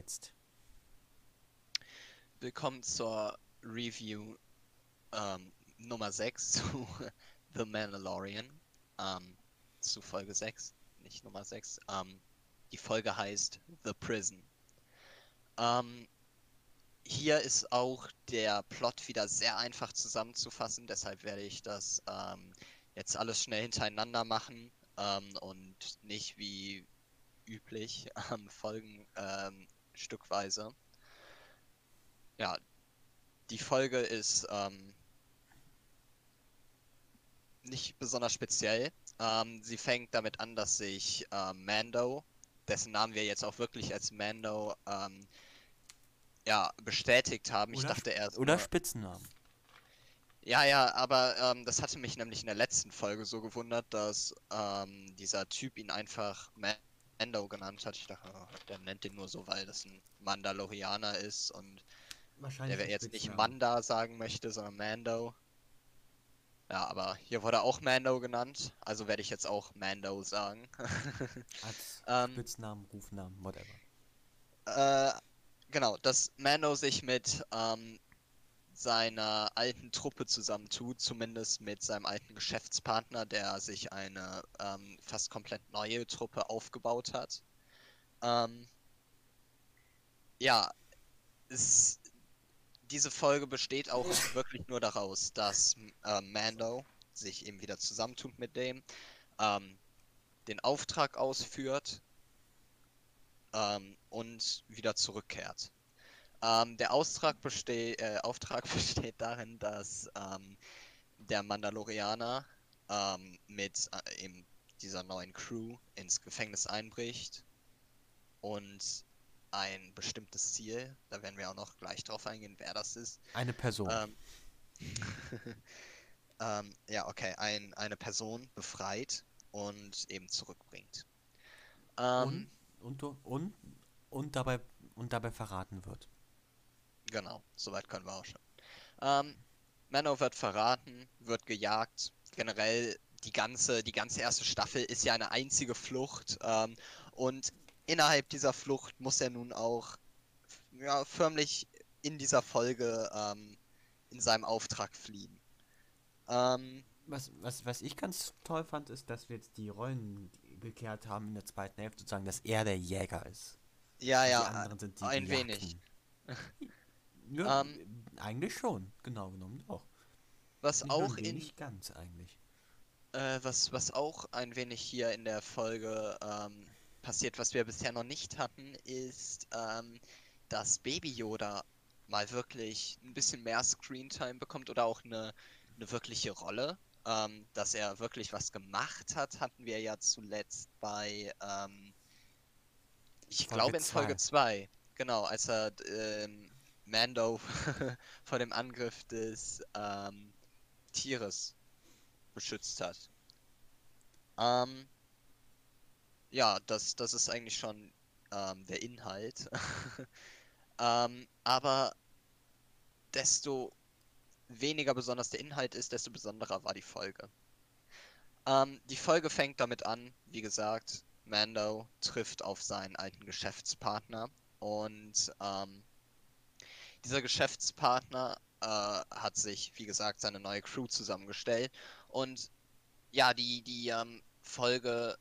jetzt. Willkommen zur Review ähm, Nummer 6 zu The Mandalorian. Ähm, zu Folge 6, nicht Nummer 6. Ähm, die Folge heißt The Prison. Ähm, hier ist auch der Plot wieder sehr einfach zusammenzufassen, deshalb werde ich das ähm, jetzt alles schnell hintereinander machen ähm, und nicht wie üblich ähm, Folgen ähm, stückweise. Ja, die Folge ist ähm, nicht besonders speziell. Ähm, sie fängt damit an, dass sich ähm, Mando, dessen Namen wir jetzt auch wirklich als Mando ähm, ja, bestätigt haben. Ich Oder dachte erst. Oder Spitzennamen. ja, ja, aber ähm, das hatte mich nämlich in der letzten Folge so gewundert, dass ähm, dieser Typ ihn einfach Mando genannt hat. Ich dachte, oh, der nennt ihn nur so, weil das ein Mandalorianer ist und Wahrscheinlich. der jetzt nicht. Manda sagen möchte, sondern Mando. Ja, aber hier wurde auch Mando genannt, also werde ich jetzt auch Mando sagen. Als ähm, Spitznamen, Rufnamen, whatever. Äh, genau, dass Mando sich mit ähm, seiner alten Truppe zusammentut, zumindest mit seinem alten Geschäftspartner, der sich eine ähm, fast komplett neue Truppe aufgebaut hat. Ähm, ja, es, diese Folge besteht auch wirklich nur daraus, dass äh, Mando sich eben wieder zusammentut mit dem, ähm, den Auftrag ausführt ähm, und wieder zurückkehrt. Ähm, der Auftrag, beste äh, Auftrag besteht darin, dass ähm, der Mandalorianer ähm, mit äh, eben dieser neuen Crew ins Gefängnis einbricht und ein bestimmtes Ziel, da werden wir auch noch gleich drauf eingehen, wer das ist, Eine Person. ähm, ähm, ja, okay, ein, eine Person befreit und eben zurückbringt. Ähm, und, und, und, und, dabei, und dabei verraten wird. Genau, soweit können wir auch schon. Ähm, Mano wird verraten, wird gejagt. Generell die ganze, die ganze erste Staffel ist ja eine einzige Flucht. Ähm, und innerhalb dieser Flucht muss er nun auch ja, förmlich in dieser Folge ähm, in seinem Auftrag fliehen. Ähm, Was, was, was ich ganz toll fand, ist, dass wir jetzt die Rollen gekehrt haben in der zweiten Hälfte, sozusagen, dass er der Jäger ist. ja, Die ja, anderen sind die ein wenig. Ja, Ähm, eigentlich schon, genau genommen auch. was Nicht auch ein in wenig ganz eigentlich. Äh, was, was auch ein wenig hier in der Folge ähm, passiert, was wir bisher noch nicht hatten, ist, ähm, dass Baby Yoda mal wirklich ein bisschen mehr Screentime bekommt oder auch eine, eine wirkliche Rolle. Ähm, dass er wirklich was gemacht hat, hatten wir ja zuletzt bei, ähm, ich Folge glaube in Folge zwei. 2, genau, als er ähm, Mando vor dem Angriff des ähm, Tieres beschützt hat. Ähm, ja, das, das ist eigentlich schon ähm, der Inhalt. ähm, aber desto weniger besonders der Inhalt ist, desto besonderer war die Folge. Ähm, die Folge fängt damit an, wie gesagt, Mando trifft auf seinen alten Geschäftspartner und ähm, dieser Geschäftspartner äh, hat sich, wie gesagt, seine neue Crew zusammengestellt und ja, die, die ähm, Folge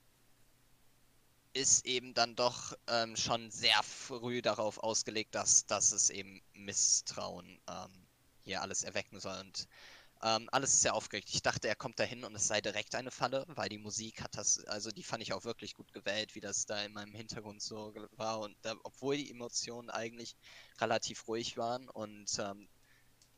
ist eben dann doch ähm, schon sehr früh darauf ausgelegt, dass, dass es eben Misstrauen ähm, hier alles erwecken soll. Und ähm, alles ist sehr aufgeregt. Ich dachte, er kommt dahin und es sei direkt eine Falle, weil die Musik hat das, also die fand ich auch wirklich gut gewählt, wie das da in meinem Hintergrund so war. Und da, obwohl die Emotionen eigentlich relativ ruhig waren und ähm,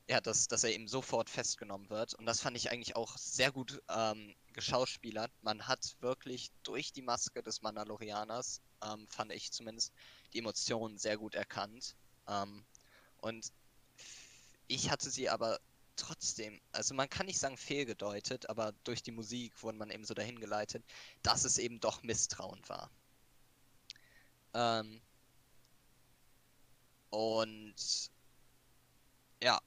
ja, dass, dass er eben sofort festgenommen wird. Und das fand ich eigentlich auch sehr gut ähm, geschauspielert. Man hat wirklich durch die Maske des Mandalorianers, ähm, fand ich zumindest, die Emotionen sehr gut erkannt. Ähm, und ich hatte sie aber trotzdem, also man kann nicht sagen fehlgedeutet, aber durch die Musik wurde man eben so dahin geleitet, dass es eben doch Misstrauen war. Ähm, und ja,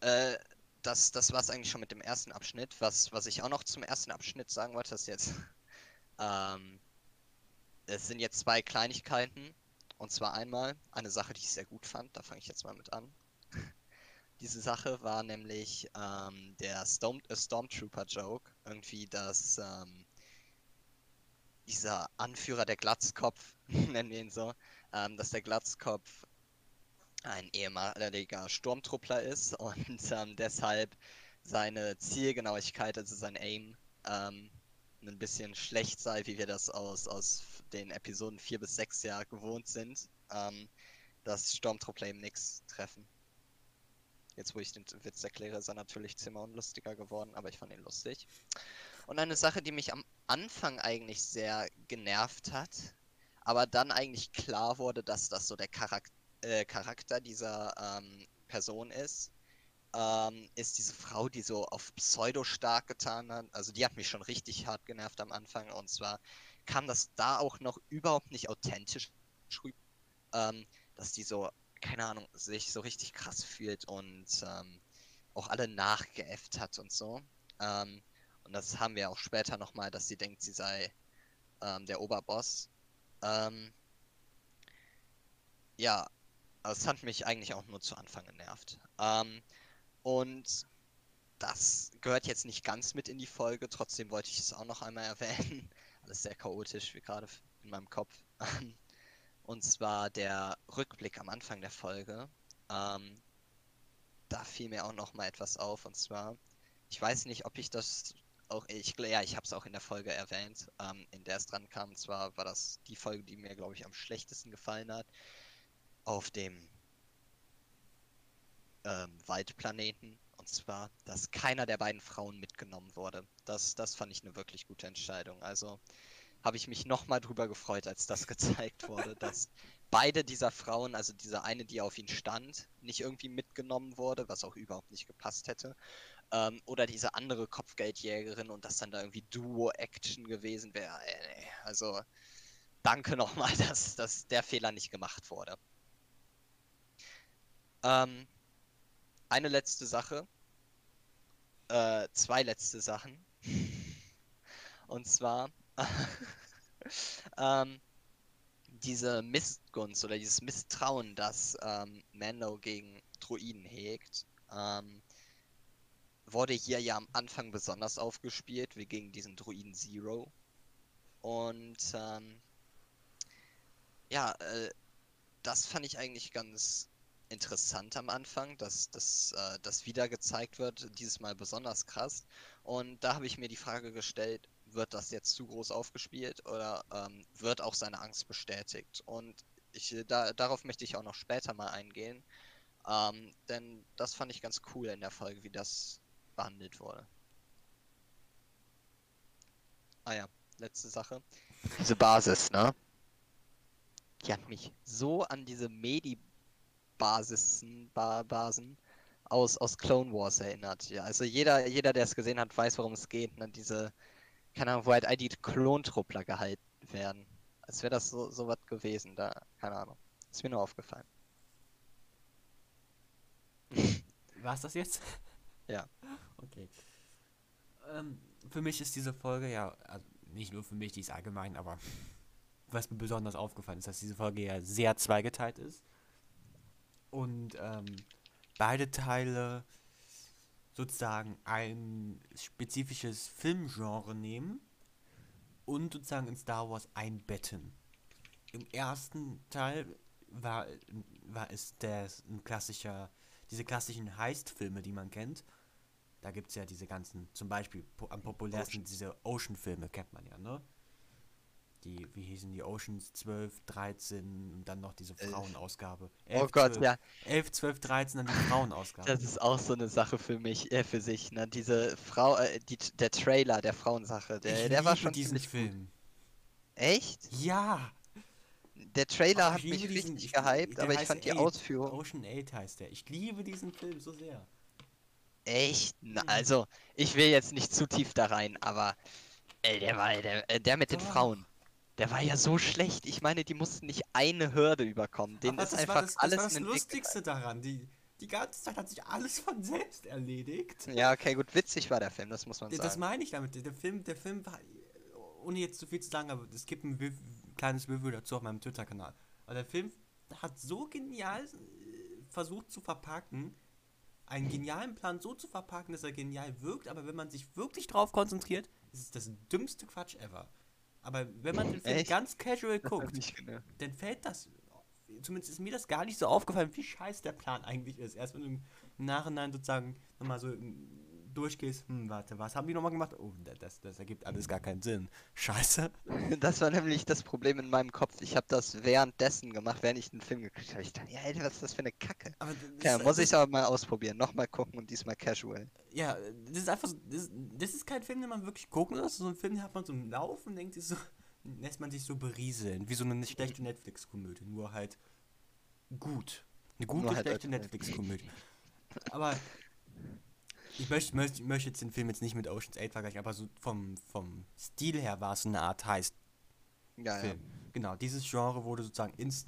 äh, das, das war es eigentlich schon mit dem ersten Abschnitt. Was, was ich auch noch zum ersten Abschnitt sagen wollte, ist jetzt, ähm, es sind jetzt zwei Kleinigkeiten. und zwar einmal eine Sache, die ich sehr gut fand, da fange ich jetzt mal mit an. Diese Sache war nämlich ähm, der Storm äh, Stormtrooper-Joke. Irgendwie, dass ähm, dieser Anführer der Glatzkopf, nennen wir ihn so, ähm, dass der Glatzkopf ein ehemaliger Sturmtruppler ist und ähm, deshalb seine Zielgenauigkeit, also sein Aim, ähm, ein bisschen schlecht sei, wie wir das aus, aus den Episoden 4 bis 6 ja gewohnt sind, ähm, dass Stormtruppler eben nichts treffen. Jetzt, wo ich den Witz erkläre, ist er natürlich ziemlich unlustiger geworden, aber ich fand ihn lustig. Und eine Sache, die mich am Anfang eigentlich sehr genervt hat, aber dann eigentlich klar wurde, dass das so der Charak äh, Charakter dieser ähm, Person ist, ähm, ist diese Frau, die so auf Pseudo stark getan hat. Also die hat mich schon richtig hart genervt am Anfang. Und zwar kam das da auch noch überhaupt nicht authentisch ähm, dass die so, keine Ahnung, sich so richtig krass fühlt und ähm, auch alle nachgeäfft hat und so. Ähm, und das haben wir auch später nochmal, dass sie denkt, sie sei ähm, der Oberboss. Ähm, ja, es hat mich eigentlich auch nur zu Anfang genervt. Ähm, und das gehört jetzt nicht ganz mit in die Folge, trotzdem wollte ich es auch noch einmal erwähnen. Alles sehr chaotisch, wie gerade in meinem Kopf. Und zwar der Rückblick am Anfang der Folge. Ähm, da fiel mir auch noch mal etwas auf. Und zwar, ich weiß nicht, ob ich das auch, ich, ja, ich habe es auch in der Folge erwähnt, ähm, in der es dran kam. Und zwar war das die Folge, die mir, glaube ich, am schlechtesten gefallen hat. Auf dem ähm, Waldplaneten. Und zwar, dass keiner der beiden Frauen mitgenommen wurde. Das, das fand ich eine wirklich gute Entscheidung. Also habe ich mich nochmal drüber gefreut, als das gezeigt wurde, dass beide dieser Frauen, also diese eine, die auf ihn stand, nicht irgendwie mitgenommen wurde, was auch überhaupt nicht gepasst hätte. Ähm, oder diese andere Kopfgeldjägerin und das dann da irgendwie Duo-Action gewesen wäre. Also danke nochmal, dass, dass der Fehler nicht gemacht wurde. Ähm, eine letzte Sache. Äh, zwei letzte Sachen. Und zwar ähm, diese Missgunst oder dieses Misstrauen, das ähm, Mando gegen Druiden hegt, ähm, wurde hier ja am Anfang besonders aufgespielt, wie gegen diesen Druiden Zero. Und ähm, ja, äh, das fand ich eigentlich ganz interessant am Anfang, dass, dass äh, das wieder gezeigt wird, dieses Mal besonders krass. Und da habe ich mir die Frage gestellt, wird das jetzt zu groß aufgespielt oder ähm, wird auch seine Angst bestätigt? Und ich, äh, da, darauf möchte ich auch noch später mal eingehen, ähm, denn das fand ich ganz cool in der Folge, wie das behandelt wurde. Ah ja, letzte Sache. Diese Basis, ne? Die hat mich so an diese Medi Basisen, ba Basen aus, aus Clone Wars erinnert. Ja, also jeder, jeder, der es gesehen hat, weiß, worum es geht. Ne? Diese, keine Ahnung, wo halt all die Klontruppler gehalten werden. Als wäre das so, so was gewesen, da, keine Ahnung. Ist mir nur aufgefallen. War es das jetzt? Ja. Okay. Ähm, für mich ist diese Folge ja, also nicht nur für mich, die ist allgemein, aber was mir besonders aufgefallen ist, dass diese Folge ja sehr zweigeteilt ist und ähm, beide Teile sozusagen ein spezifisches Filmgenre nehmen und sozusagen in Star Wars einbetten. Im ersten Teil war, war es der, ein klassischer, diese klassischen Heist-Filme, die man kennt. Da gibt es ja diese ganzen, zum Beispiel am populärsten diese Ocean-Filme, kennt man ja, ne? Die, wie hießen die, Oceans 12, 13 und dann noch diese Frauenausgabe. 11, oh Gott, 12, ja. 11, 12, 13, dann die Frauenausgabe. Das ist auch so eine Sache für mich, äh, für sich, ne? Diese Frau, äh, die, der Trailer der Frauensache, der, ich der war schon diesen Film. Gut. Echt? Ja. Der Trailer oh, hat mich diesen, richtig ich, gehypt, aber ich fand die Ausführung. Ocean 8 heißt der. Ich liebe diesen Film so sehr. Echt? Na, also, ich will jetzt nicht zu tief da rein, aber ey, der war der, äh, der mit den Frauen. Der war ja so schlecht. Ich meine, die mussten nicht eine Hürde überkommen. Den ist einfach das, alles das war das Lustigste daran. Die, die ganze Zeit hat sich alles von selbst erledigt. Ja, okay, gut, witzig war der Film, das muss man das sagen. Das meine ich damit. Der Film, der Film war, ohne jetzt zu viel zu sagen, aber es gibt ein kleines Review dazu auf meinem Twitter-Kanal. Aber der Film hat so genial äh, versucht zu verpacken, einen genialen Plan so zu verpacken, dass er genial wirkt, aber wenn man sich wirklich drauf konzentriert, ist es das dümmste Quatsch ever. Aber wenn man den Film Echt? ganz casual guckt, dann fällt das. Zumindest ist mir das gar nicht so aufgefallen, wie scheiß der Plan eigentlich ist. Erst wenn du im Nachhinein sozusagen nochmal so durchgehst, hm, warte, was haben die nochmal gemacht? Oh, das, das ergibt alles gar keinen Sinn. Scheiße. Das war nämlich das Problem in meinem Kopf. Ich habe das währenddessen gemacht, während ich den Film geguckt habe. Ich dachte, ja, Alter, was ist das für eine Kacke? Aber Ja, muss ich aber mal ausprobieren. Nochmal gucken und diesmal casual. Ja, das ist einfach so, das, das ist kein Film, den man wirklich gucken muss. So ein Film den hat man so im Laufen und denkt sich so, lässt man sich so berieseln. Wie so eine schlechte Netflix-Komödie, nur halt gut. Eine gute, halt schlechte Netflix-Komödie. Aber ich möchte, möchte, ich möchte jetzt den Film jetzt nicht mit Ocean's 8 vergleichen, aber so vom, vom Stil her war es so eine Art Heist-Film. Ja, ja. Genau, dieses Genre wurde sozusagen ins,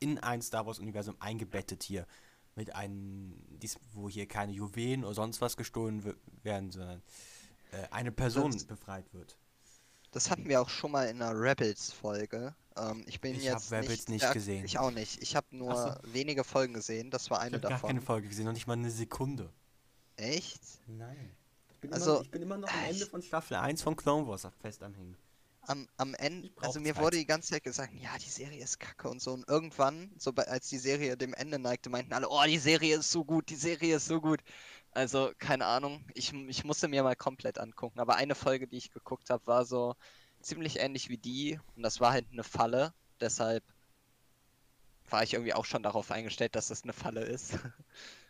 in ein Star Wars-Universum eingebettet hier. Mit einem, dies, wo hier keine Juwelen oder sonst was gestohlen we- werden, sondern äh, eine Person Das- befreit wird. Das hatten wir auch schon mal in einer Rebels-Folge. Ähm, ich bin Ich jetzt Rebels nicht, nicht gesehen. Ich auch nicht. Ich habe nur Ach wenige Folgen gesehen. Das war Ich eine habe gar davon. keine Folge gesehen, noch nicht mal eine Sekunde. Echt? Nein. Ich bin, Also, immer, ich bin immer noch am äh, Ende von Staffel 1 von Clone Wars fest am Hängen. Am, am Ende, also mir Zeit. wurde die ganze Zeit gesagt, ja, die Serie ist kacke und so. Und irgendwann, so bei, als die Serie dem Ende neigte, meinten alle, oh, die Serie ist so gut, die Serie ist so gut. Also, keine Ahnung, ich, ich musste mir mal komplett angucken. Aber eine Folge, die ich geguckt habe, war so ziemlich ähnlich wie die. Und das war halt eine Falle. Deshalb war ich irgendwie auch schon darauf eingestellt, dass das eine Falle ist.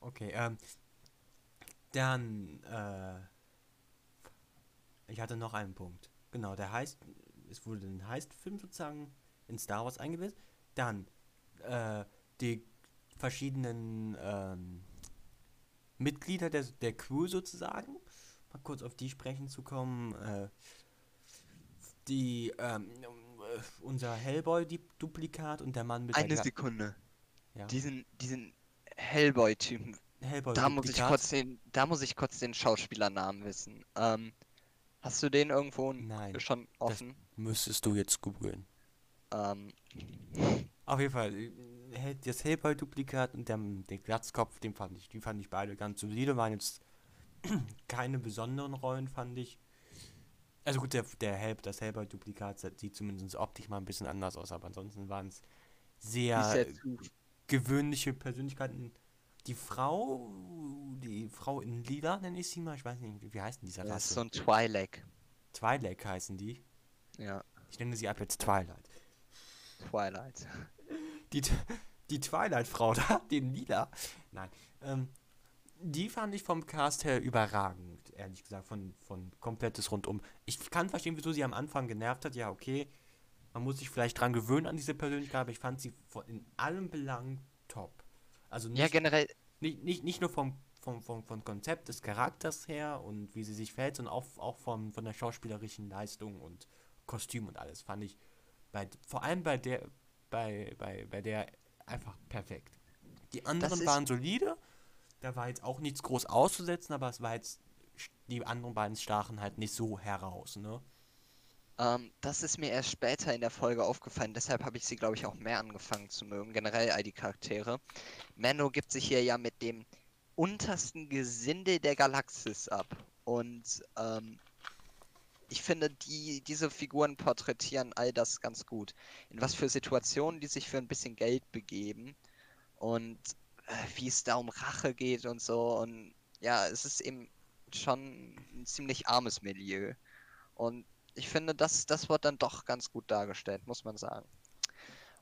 Okay, ähm. Dann, äh. Ich hatte noch einen Punkt. Genau, der heißt. Es wurde ein Heist-Film sozusagen in Star Wars eingesetzt. Dann, äh, die verschiedenen, ähm, Mitglieder der, der Crew sozusagen. Mal kurz auf die sprechen zu kommen. Äh, die, ähm, äh, unser Hellboy-Duplikat und der Mann mit Eine der Sekunde. ja. Diesen, diesen Hellboy-Typen, Da muss ich kurz den, da muss ich kurz den Schauspielernamen wissen. Ähm, hast du den irgendwo Nein, schon offen? müsstest du jetzt googeln. Ähm, Auf jeden Fall, äh, das Hellboy-Duplikat und der, der Glatzkopf, den fand ich, die fand ich beide ganz solide, waren jetzt keine besonderen Rollen, fand ich. Also gut, der, der Hel das Hellboy-Duplikat sieht zumindest optisch mal ein bisschen anders aus, aber ansonsten waren es sehr ist? Gewöhnliche Persönlichkeiten. Die Frau, die Frau in Lila nenne ich sie mal, ich weiß nicht, wie- denn diese Das ist Rasse? so ein Twi'lek. Twilight heißen die. Ja, Ich nenne sie ab jetzt Twilight. Twilight. Die, die Twilight-Frau da, den Lila. Nein. Ähm, die fand ich vom Cast her überragend, ehrlich gesagt, von, von komplettes Rundum. Ich kann verstehen, wieso sie am Anfang genervt hat. Ja, okay, man muss sich vielleicht dran gewöhnen an diese Persönlichkeit, aber ich fand sie in allen Belangen top. Also nicht, Ja, generell, nicht, nicht, nicht nur vom, vom, vom, vom Konzept des Charakters her und wie sie sich verhält, sondern auch, auch vom, von der schauspielerischen Leistung und Kostüm und alles fand ich bei, vor allem bei der bei, bei, bei der einfach perfekt. Die anderen waren solide, da war jetzt auch nichts groß auszusetzen, aber es war jetzt die anderen beiden stachen halt nicht so heraus, ne? Ähm, das ist mir erst später in der Folge aufgefallen. Deshalb habe ich sie, glaube ich, auch mehr angefangen zu mögen. Generell all die Charaktere. Mando gibt sich hier ja mit dem untersten Gesinde der Galaxis ab. Und ähm, ich finde, die, diese Figuren porträtieren all das ganz gut. In was für Situationen die sich für ein bisschen Geld begeben und äh, wie es da um Rache geht und so. Und ja, es ist eben schon ein ziemlich armes Milieu. Und ich finde, das, das wird dann doch ganz gut dargestellt, muss man sagen.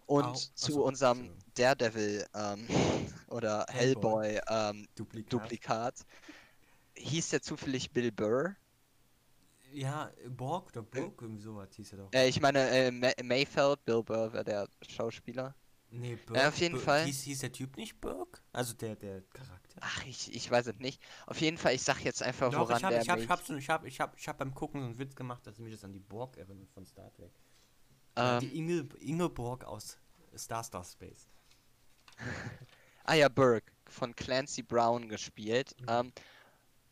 Und Au- zu achso, unserem Entschuldigung. Daredevil ähm, oder Hellboy. Hellboy ähm, Duplikat. Duplikat. Hieß der zufällig Bill Burr? Ja, Borg oder Burg, irgendwie sowas hieß er doch. Äh, ich meine, äh, Ma Mayfeld, Bill Burr wäre der Schauspieler. Nee, Burg. Ja, auf jeden Burg- Fall. Hieß, hieß der Typ nicht Burg? Also der, der Charakter? Ach, ich, ich weiß es nicht. Auf jeden Fall, ich sag jetzt einfach, Doch, woran ich hab, der ich hab, mich, ich hab, ich hab, ich hab, ich hab beim Gucken so einen Witz gemacht, dass mich das an die Borg erinnert von Star Trek. Äh, ähm, die Inge, Ingeborg aus Star Star Space. Ah ja, Burke von Clancy Brown gespielt. Mhm. Ähm,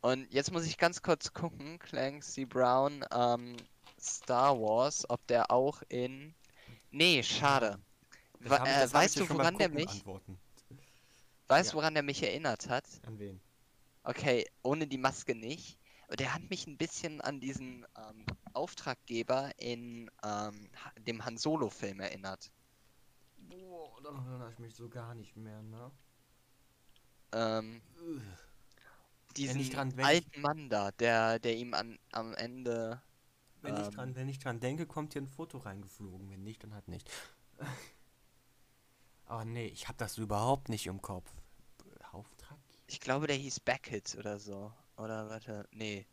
und jetzt muss ich ganz kurz gucken, Clancy Brown, ähm, Star Wars, ob der auch in. Nee, schade. Ich- äh, ich weißt du, woran der mich- beantworten. Weißt Ja. du, woran der mich erinnert hat? An wen? Okay, ohne die Maske nicht. Aber der hat mich ein bisschen an diesen ähm, Auftraggeber in ähm, dem Han Solo-Film erinnert. Boah, daran erinnere ich mich so gar nicht mehr, ne? Ähm, diesen ich dran- wenn ich- alten Mann da, der, der ihm an, am Ende. Wenn, ich Ähm. dran, wenn ich dran denke, kommt hier ein Foto reingeflogen. Wenn nicht, dann halt nicht. Aber nee, ich habe das überhaupt nicht im Kopf. Ich glaube, der hieß Beckett oder so. Oder warte, nee.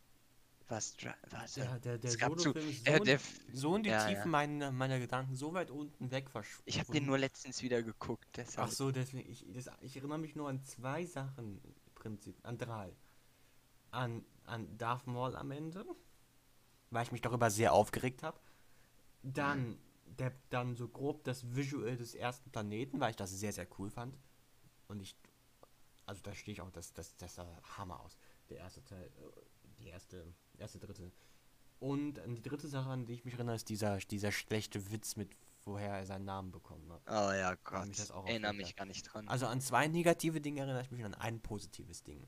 Was? Warte. Der, der, der Solo-Film ist so, äh, in- der so in die ja, Tiefen ja. Meiner, meiner Gedanken so weit unten weg verschwunden. Ich habe den nur letztens wieder geguckt, deshalb. Ach so, deswegen, ich, das, ich erinnere mich nur an zwei Sachen im Prinzip, an drei. An, an Darth Maul am Ende, weil ich mich darüber sehr aufgeregt habe. Dann, der, dann so grob das Visual des ersten Planeten, weil ich das sehr, sehr cool fand. Und ich, also da stehe ich auch, das, das, das sah Hammer aus. Der erste Teil, äh, die erste, erste, dritte. Und an die dritte Sache, an die ich mich erinnere, ist dieser, dieser schlechte Witz mit, woher er seinen Namen bekommen hat. Oh ja, Gott. mich das auch Erinnere mich gar nicht dran. Also an zwei negative Dinge erinnere ich mich und an ein positives Ding.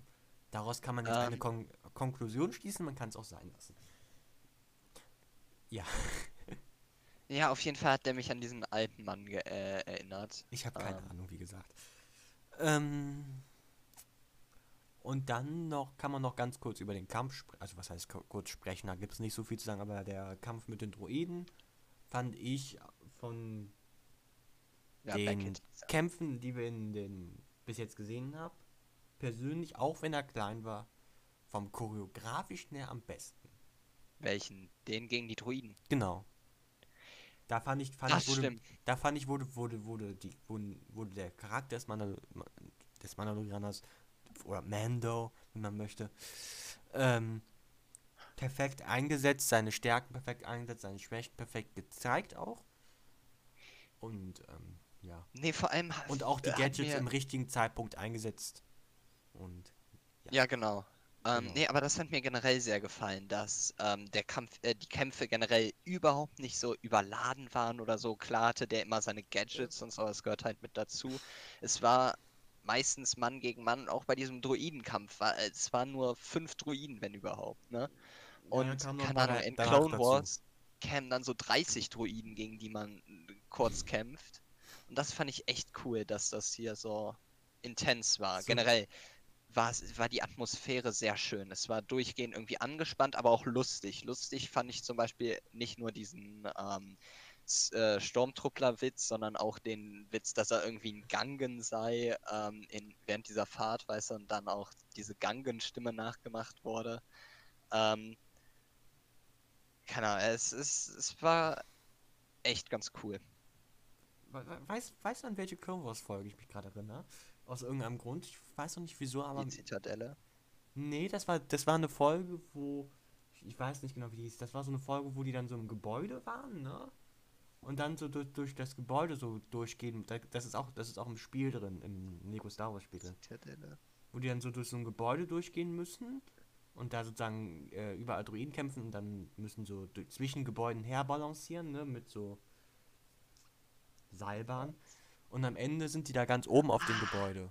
Daraus kann man jetzt eine Ähm. Kon Konklusion schließen, man kann es auch sein lassen. Ja, Ja, auf jeden Fall hat der mich an diesen alten Mann ge äh, erinnert. ich habe keine Ähm. Ahnung, wie gesagt. Ähm, und dann noch kann man noch ganz kurz über den Kampf sprechen. Also was heißt kurz sprechen, da gibt es nicht so viel zu sagen, aber der Kampf mit den Droiden fand ich von Ja, den. Kämpfen, die wir in den bis jetzt gesehen haben, persönlich, auch wenn er klein war, vom choreografischen her am besten. Welchen? Den gegen die Druiden. Genau. Da fand ich, fand Das ich wurde, stimmt. da fand ich wurde, wurde, wurde, die, wurde, wurde der Charakter des, Mandal des Mandalorianers oder Mando, wie man möchte, ähm, perfekt eingesetzt, seine Stärken perfekt eingesetzt, seine Schwächen perfekt gezeigt auch. Und ähm, ja. Nee, vor allem. ha- Und auch die hat Gadgets im richtigen Zeitpunkt eingesetzt. Und Ja, genau. Ähm, Genau. Nee, aber das hat mir generell sehr gefallen, dass ähm, der Kampf, äh, die Kämpfe generell überhaupt nicht so überladen waren oder so. Klar hatte der immer seine Gadgets und so, das gehört halt mit dazu. Es war meistens Mann gegen Mann, auch bei diesem Druidenkampf war es waren nur fünf Druiden, wenn überhaupt, ne? Und noch keine Ahnung, in Clone. Wars kämen dann so 30 Druiden, gegen die man äh, kurz kämpft. Und das fand ich echt cool, dass das hier so intens war. So- Generell war, es- war die Atmosphäre sehr schön. Es war durchgehend irgendwie angespannt, aber auch lustig. Lustig fand ich zum Beispiel nicht nur diesen ähm, S- äh, Sturmtruppler-Witz, sondern auch den Witz, dass er irgendwie ein Gangen sei ähm, in, während dieser Fahrt, weißt du, und dann auch diese Gangen-Stimme nachgemacht wurde. Ähm, keine Ahnung, es, es, es war echt ganz cool. We- we- Weiß, weißt du, an welche Clone Wars Folge ich mich gerade erinnere? Aus irgendeinem Grund. Ich weiß noch nicht wieso, aber. Die Zitadelle. Nee, das war, das war eine Folge, wo. Ich, ich weiß nicht genau, wie die hieß. Das war so eine Folge, wo die dann so im Gebäude waren, ne? Und dann so durch, durch das Gebäude so durchgehen. Da- Das ist auch, das ist auch im Spiel drin, im Lego Star Wars Spiel drin. Wo die dann so durch so ein Gebäude durchgehen müssen. Und da sozusagen äh, überall Druiden kämpfen und dann müssen so durch, zwischen Gebäuden herbalancieren, ne? Mit so Seilbahn. Und am Ende sind die da ganz oben auf dem Gebäude.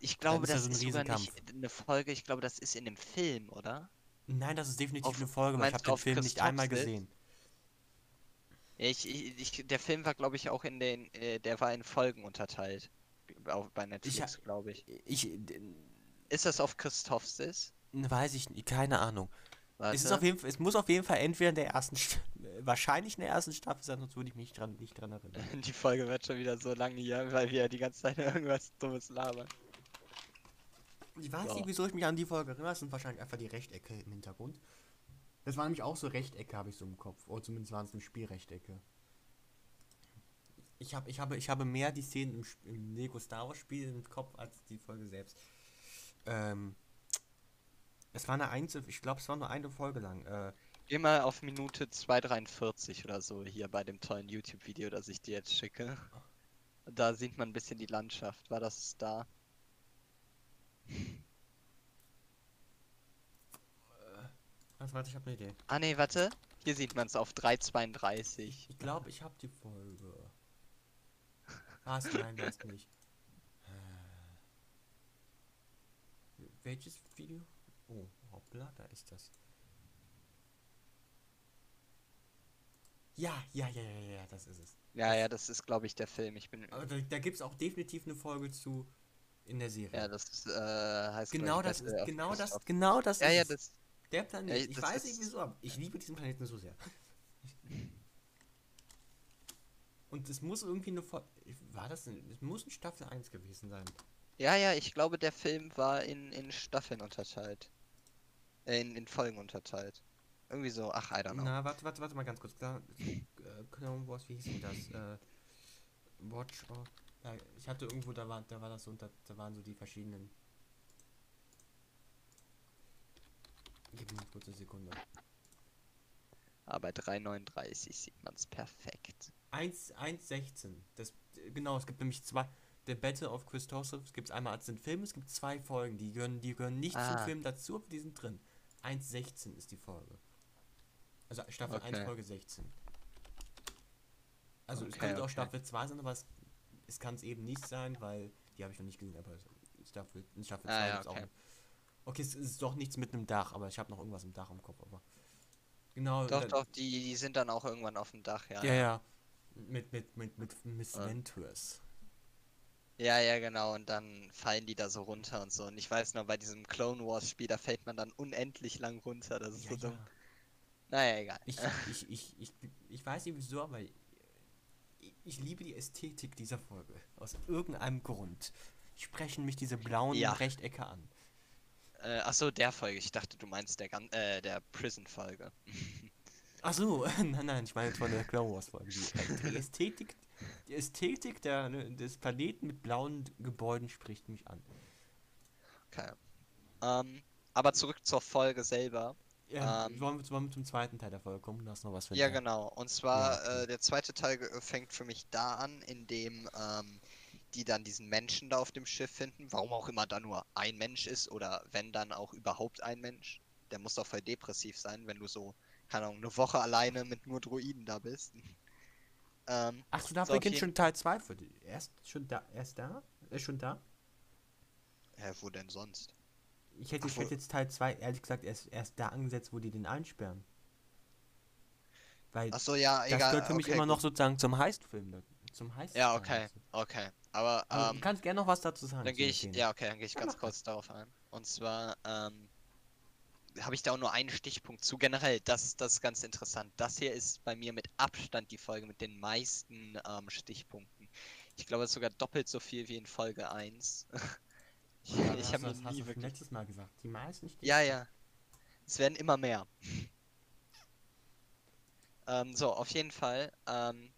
Ich glaube, ist das ein ist sogar nicht eine Folge, ich glaube, das ist in dem Film, oder? Nein, das ist definitiv Auf- eine Folge, weil ich habe den Film nicht einmal Christophs gesehen. Ich, ich, ich, der Film war, glaube ich, auch in den, äh, der war in Folgen unterteilt. Auch bei Netflix, glaube ich. Ich d- Ist das auf Christophsis? weiß ich nicht, keine Ahnung. Warte. Es ist auf jeden Fall, es muss auf jeden Fall entweder in der ersten, St- wahrscheinlich in der ersten Staffel sein, sonst würde ich mich dran, nicht dran erinnern. Die Folge wird schon wieder so lange hier, weil wir die ganze Zeit irgendwas Dummes labern. Ich weiß Ja. nicht, wieso ich mich an die Folge erinnere. Das sind wahrscheinlich einfach die Rechtecke im Hintergrund. Das waren nämlich auch so Rechtecke, habe ich so im Kopf. Oder zumindest waren es im Spiel Rechtecke. Ich, hab, ich, habe, ich habe mehr die Szenen im, im Lego Star Wars Spiel im Kopf als die Folge selbst. Ähm, es war eine einzige, ich glaube, es war nur eine Folge lang. Äh, Geh mal auf Minute 2,43 oder so hier bei dem tollen YouTube-Video, das ich dir jetzt schicke. Da sieht man ein bisschen die Landschaft. War das da? Was, warte, ich habe eine Idee. Ah ne, warte. Hier sieht man es auf 3,32. Ich glaube, ich habe die Folge. Was? Nein, das nicht. Äh, Welches Video? Oh, hoppla, da ist das. Ja, ja, ja, ja, ja, das ist es. Ja, ja, das ist, glaube ich, der Film. Ich bin. Aber da, da gibt es auch definitiv eine Folge zu in der Serie. Ja, das ist, äh, heißt. genau ich, das ist, genau das, genau das Ja, ist ja, das. Der Planet. Ja, ich weiß nicht wieso, aber ich liebe diesen Planeten so sehr. Und es muss irgendwie eine Fol War das ein, Es muss ein Staffel 1 gewesen sein. Ja, ja, ich glaube, der Film war in, in Staffeln unterteilt. Äh, in, in Folgen unterteilt. Irgendwie so, ach, I don't know. Na, warte, warte, warte mal ganz kurz. Da, äh, Clone Wars, wie hieß denn das? Äh, Watch. Oh, ja, ich hatte irgendwo, da war, da war das so, da, da waren so die verschiedenen. Gib mir eine kurze Sekunde. Aber bei 3,39 sieht man es perfekt. 1, 1,16. Das, genau, es gibt nämlich zwei. Der Battle of Christopher gibt es einmal als den Film, es gibt zwei Folgen, die gehören, die gehören nicht zum Ah. Film dazu, aber die sind drin. 1,16 ist die Folge. Also Staffel 1, Okay. Folge 16. Also es Okay, könnte auch okay. Staffel 2 sein, aber es, es kann es eben nicht sein, weil die habe ich noch nicht gesehen, aber Staffel, in Staffel 2 Ah, ja, okay. auch. Okay, es ist doch nichts mit einem Dach, aber ich habe noch irgendwas im Dach im Kopf, aber. Genau. Doch, dann- doch, die, die sind dann auch irgendwann auf dem Dach, ja. Ja, ja. Mit, mit, mit, mit Miss Ah. Ventress. Ja, ja, genau. Und dann fallen die da so runter und so. Und ich weiß noch, bei diesem Clone Wars Spiel, da fällt man dann unendlich lang runter. Das ist Ja, so dumm. ja. Naja, egal. Ich, ich, ich, ich, ich weiß nicht wieso, aber ich, ich liebe die Ästhetik dieser Folge. Aus irgendeinem Grund. Sprechen mich diese blauen Ja. Rechtecke an. Äh, achso, der Folge. Ich dachte, du meinst der, gan- äh, der Prison-Folge. Ach so, nein, nein, ich meine jetzt von der Clone Wars Folge. Die, Ästhetik, die Ästhetik der, des Planeten mit blauen Gebäuden spricht mich an. Okay. Ähm, aber zurück zur Folge selber. Ja, Ähm. wollen, wir, wollen wir zum zweiten Teil der Folge kommen? Du hast noch was für Ja, genau. Und zwar, Ja, äh, der zweite Teil fängt für mich da an, indem ähm, die dann diesen Menschen da auf dem Schiff finden. Warum auch immer da nur ein Mensch ist oder wenn dann auch überhaupt ein Mensch. Der muss doch voll depressiv sein, wenn du so, keine Ahnung, eine Woche alleine mit nur Druiden da bist. ähm, Ach so, da So, beginnt schon Teil 2 für die. Erst schon da, erst da? Ist schon da? hä, wo denn sonst? Ich hätte, Ach, ich hätte jetzt Teil 2 ehrlich gesagt erst, erst da angesetzt, wo die den einsperren. Weil Achso, ja, das egal. gehört für mich okay, immer noch gut. sozusagen zum Heist-Film. Zum heist Ja, okay, okay. Aber, Aber ähm, du kannst gerne noch was dazu sagen. Dann gehe ich, ja, okay, dann gehe ich Ja, ganz kurz darauf ein. Und zwar ähm, habe ich da auch nur einen Stichpunkt zu. Generell, das, das ist ganz interessant. Das hier ist bei mir mit Abstand die Folge mit den meisten ähm, Stichpunkten. Ich glaube, es ist sogar doppelt so viel wie in Folge 1. ich Ja, ich habe das hast nie wirklich. letztes Mal gesagt. Die meisten Stiche. Ja, ja. Es werden immer mehr. ähm, so, auf jeden Fall. Ähm,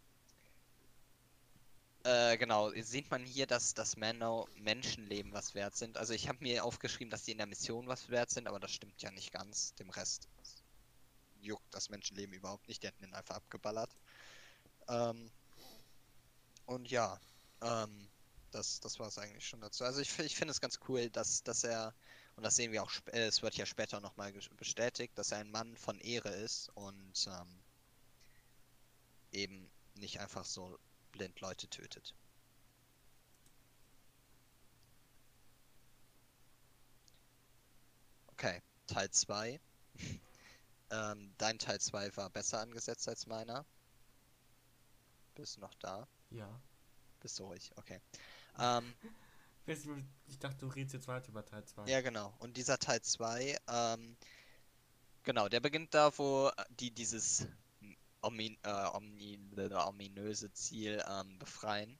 äh, genau, sieht man hier, dass das Mano Menschenleben was wert sind. Also ich habe mir aufgeschrieben, dass die in der Mission was wert sind, aber das stimmt ja nicht ganz. Dem Rest juckt das Menschenleben überhaupt nicht. Die hätten ihn einfach abgeballert. Ähm, und ja, ähm, das, das war es eigentlich schon dazu. Also ich, ich finde es ganz cool, dass, dass er, und das sehen wir auch, äh, es wird ja später nochmal bestätigt, dass er ein Mann von Ehre ist und ähm, eben nicht einfach so blind Leute tötet. Okay, Teil 2. ähm, dein Teil 2 war besser angesetzt als meiner. Bist du noch da? Ja. Bist du ruhig, okay. Ähm, Ich dachte, du redest jetzt weiter über Teil 2. Ja, genau. Und dieser Teil 2, ähm, genau, der beginnt da, wo äh, die dieses omin, äh, omni, äh, ominöse Ziel ähm, befreien.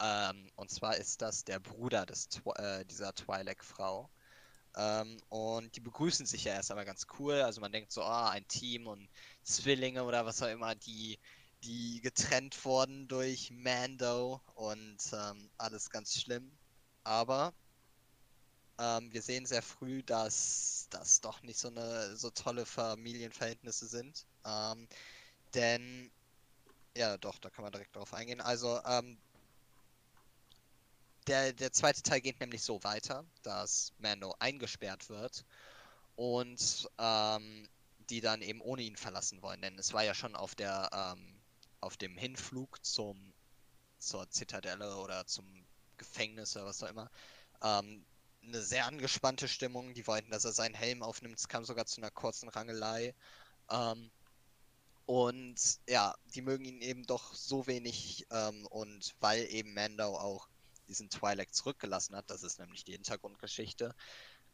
Ähm, und zwar ist das der Bruder des Twi äh, dieser Twi'lek-Frau. Ähm, und die begrüßen sich ja erst einmal ganz cool. Also man denkt so, ah, ein Team und Zwillinge oder was auch immer, die, die getrennt wurden durch Mando und ähm, alles ganz schlimm. Aber ähm, wir sehen sehr früh, dass das doch nicht so eine so tolle Familienverhältnisse sind. Denn ja, doch, da kann man direkt drauf eingehen. Also ähm, der, der zweite Teil geht nämlich so weiter, dass Mando eingesperrt wird und ähm, die dann eben ohne ihn verlassen wollen. Denn es war ja schon auf der ähm, auf dem Hinflug zum zur Zitadelle oder zum Gefängnis oder was auch immer. Ähm, eine sehr angespannte Stimmung. Die wollten, dass er seinen Helm aufnimmt. Es kam sogar zu einer kurzen Rangelei. Ähm, und ja, die mögen ihn eben doch so wenig. Ähm, und weil eben Mando auch diesen Twi'lek zurückgelassen hat, das ist nämlich die Hintergrundgeschichte,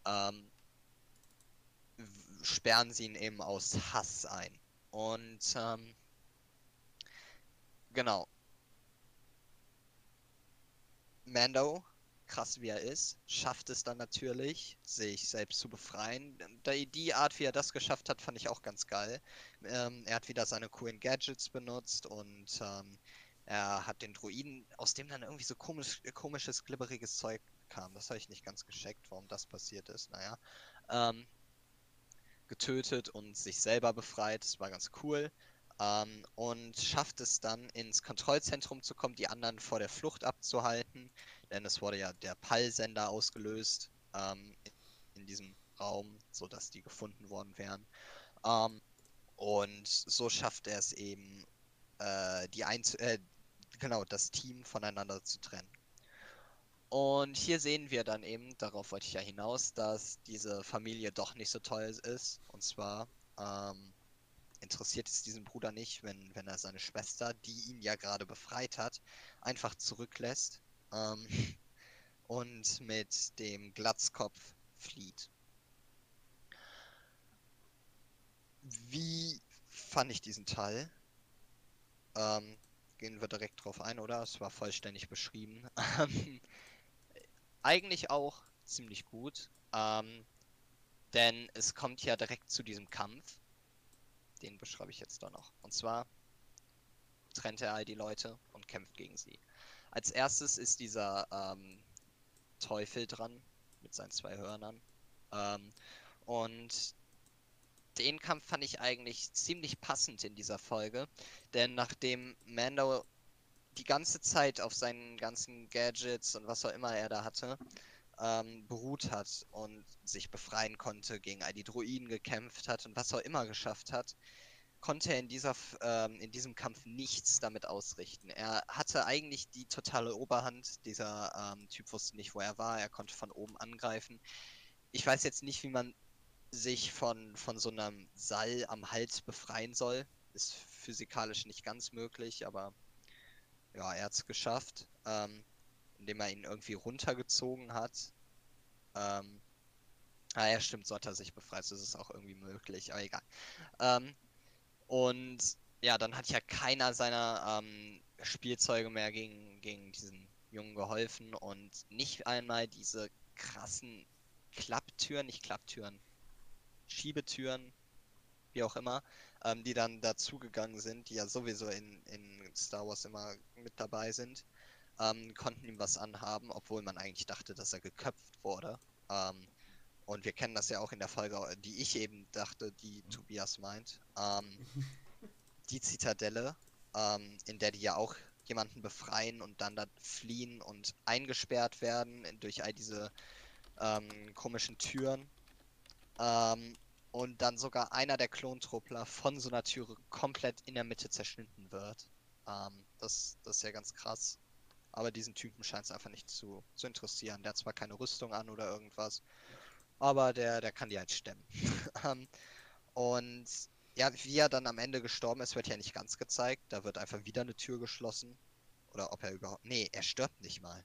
ähm, sperren sie ihn eben aus Hass ein. Und ähm, genau. Mando krass wie er ist, schafft es dann natürlich, sich selbst zu befreien. Die Art, wie er das geschafft hat, fand ich auch ganz geil. Ähm, er hat wieder seine coolen Gadgets benutzt und ähm, er hat den Druiden, aus dem dann irgendwie so komisch, komisches, glibberiges Zeug kam. Das habe ich nicht ganz gescheckt, warum das passiert ist. Naja. Ähm, getötet und sich selber befreit. Das war ganz cool. Ähm, und schafft es dann ins Kontrollzentrum zu kommen, die anderen vor der Flucht abzuhalten denn es wurde ja der Pall-Sender ausgelöst ähm, in, in, diesem Raum, sodass die gefunden worden wären. Ähm, und so schafft er es eben, äh, die Einz äh, genau, das Team voneinander zu trennen. Und hier sehen wir dann eben, darauf wollte ich ja hinaus, dass diese Familie doch nicht so toll ist. Und zwar ähm, interessiert es diesen Bruder nicht, wenn, wenn er seine Schwester, die ihn ja gerade befreit hat, einfach zurücklässt ähm, und mit dem Glatzkopf flieht. Wie fand ich diesen Teil? Ähm, gehen wir direkt drauf ein, oder? Es war vollständig beschrieben. Eigentlich auch ziemlich gut. Ähm, denn es kommt ja direkt zu diesem Kampf. Den beschreibe ich jetzt da noch. Und zwar trennt er all die Leute und kämpft gegen sie. Als erstes ist dieser ähm, Teufel dran mit seinen zwei Hörnern. Ähm, und den Kampf fand ich eigentlich ziemlich passend in dieser Folge, denn nachdem Mando die ganze Zeit auf seinen ganzen Gadgets und was auch immer er da hatte, ähm, beruht hat und sich befreien konnte, gegen all die Druiden gekämpft hat und was auch immer geschafft hat, konnte in, dieser, ähm, in diesem Kampf nichts damit ausrichten. Er hatte eigentlich die totale Oberhand. Dieser ähm, Typ wusste nicht, wo er war. Er konnte von oben angreifen. Ich weiß jetzt nicht, wie man sich von, von so einem Sall am Hals befreien soll. Ist physikalisch nicht ganz möglich, aber ja, er hat es geschafft, ähm, indem er ihn irgendwie runtergezogen hat. Ähm, Ah ja, stimmt, so hat er sich befreit, das ist auch irgendwie möglich, aber egal. Ähm, und ja, dann hat ja keiner seiner ähm, Spielzeuge mehr gegen, gegen diesen Jungen geholfen und nicht einmal diese krassen Klapptüren, nicht Klapptüren, Schiebetüren, wie auch immer, ähm, die dann dazugegangen sind, die ja sowieso in, in Star Wars immer mit dabei sind, ähm, konnten ihm was anhaben, obwohl man eigentlich dachte, dass er geköpft wurde. Ähm, und wir kennen das ja auch in der Folge, die ich eben dachte, die Tobias meint. Ähm, die Zitadelle, ähm, in der die ja auch jemanden befreien und dann da fliehen und eingesperrt werden durch all diese ähm, komischen Türen. Ähm, und dann sogar einer der Klontruppler von so einer Türe komplett in der Mitte zerschnitten wird. Ähm, das, das ist ja ganz krass. Aber diesen Typen scheint es einfach nicht zu, zu interessieren. Der hat zwar keine Rüstung an oder irgendwas, aber der, der kann die halt stemmen. Ähm, und ja, wie er dann am Ende gestorben ist, wird ja nicht ganz gezeigt. Da wird einfach wieder eine Tür geschlossen. Oder ob er überhaupt. Nee, er stirbt nicht mal.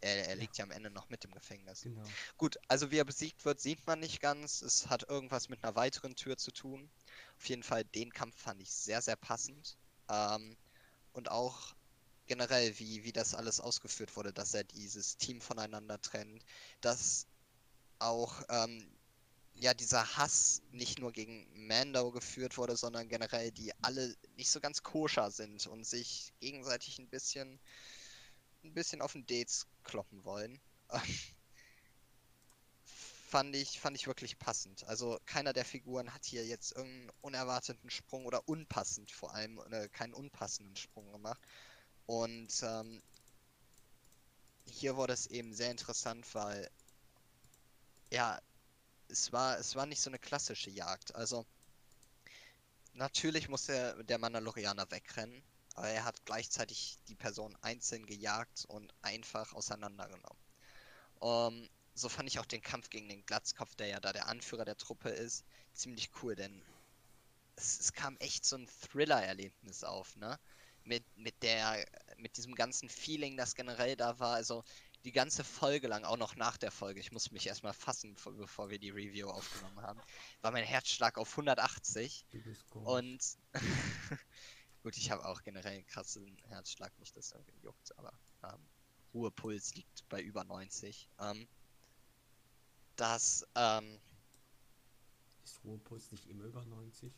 Er, er liegt ja. ja am Ende noch mit im Gefängnis. Genau. Gut, also wie er besiegt wird, sieht man nicht ganz. Es hat irgendwas mit einer weiteren Tür zu tun. Auf jeden Fall, den Kampf fand ich sehr, sehr passend. Ähm, und auch generell, wie, wie das alles ausgeführt wurde, dass er dieses Team voneinander trennt, dass auch ähm, ja dieser Hass nicht nur gegen Mando geführt wurde, sondern generell die alle nicht so ganz koscher sind und sich gegenseitig ein bisschen ein bisschen auf den Dates kloppen wollen. fand ich fand ich wirklich passend. Also keiner der Figuren hat hier jetzt irgendeinen unerwarteten Sprung oder unpassend vor allem äh, keinen unpassenden Sprung gemacht. Und ähm, hier wurde es eben sehr interessant, weil ja, es war, es war nicht so eine klassische Jagd. Also, natürlich muss der, Mandalorianer wegrennen. Aber er hat gleichzeitig die Person einzeln gejagt und einfach auseinandergenommen. Um, so fand ich auch den Kampf gegen den Glatzkopf, der ja da der Anführer der Truppe ist, ziemlich cool, denn es, es kam echt so ein Thriller-Erlebnis auf, ne? Mit, mit der, mit diesem ganzen Feeling, das generell da war. Also die ganze Folge lang, auch noch nach der Folge, ich muss mich erstmal fassen, bevor, wir die Review aufgenommen haben, war mein Herzschlag auf 180. Du bist komisch. Und gut, ich habe auch generell einen krassen Herzschlag, nicht dass irgendwie juckt, aber ähm, Ruhepuls liegt bei über 90. Ähm, das, ähm, Ist Ruhepuls nicht immer über 90?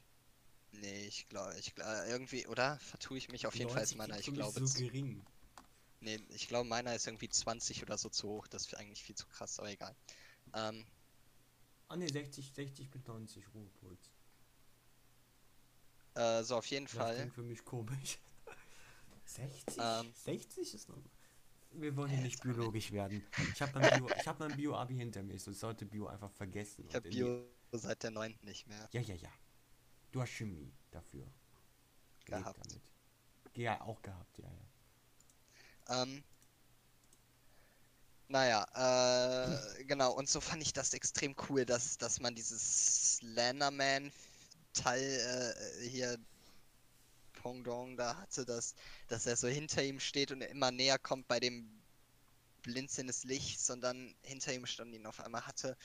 nee, ich glaube, ich glaube, irgendwie, oder? Vertue ich mich auf jeden Fall ist 90 meiner, ich glaube, so gering. Nee, ich glaube, meiner ist irgendwie 20 oder so zu hoch, das ist eigentlich viel zu krass, aber egal. Ähm, Ah ne, 60, 60 bis 90 Ruhepuls. äh, so, auf jeden Das Fall. klingt für mich komisch. 60? Ähm. 60 ist noch. Wir wollen hier Äh, nicht biologisch werden. Ich habe mein Bio, ich habe mein Bio-Abi hinter mir. Ich sollte Bio einfach vergessen. Ich habe die- Bio seit der 9. nicht mehr Ja, ja, ja. Du hast Chemie dafür. Gehabt. damit. Ja, auch gehabt, ja, ja. Ähm, naja, äh, genau, und so fand ich das extrem cool, dass, dass man dieses Slenderman-Teil äh, hier Pongdong da hatte, dass, dass er so hinter ihm steht und er immer näher kommt bei dem Blinzeln des Lichts und dann hinter ihm stand ihn auf einmal hatte.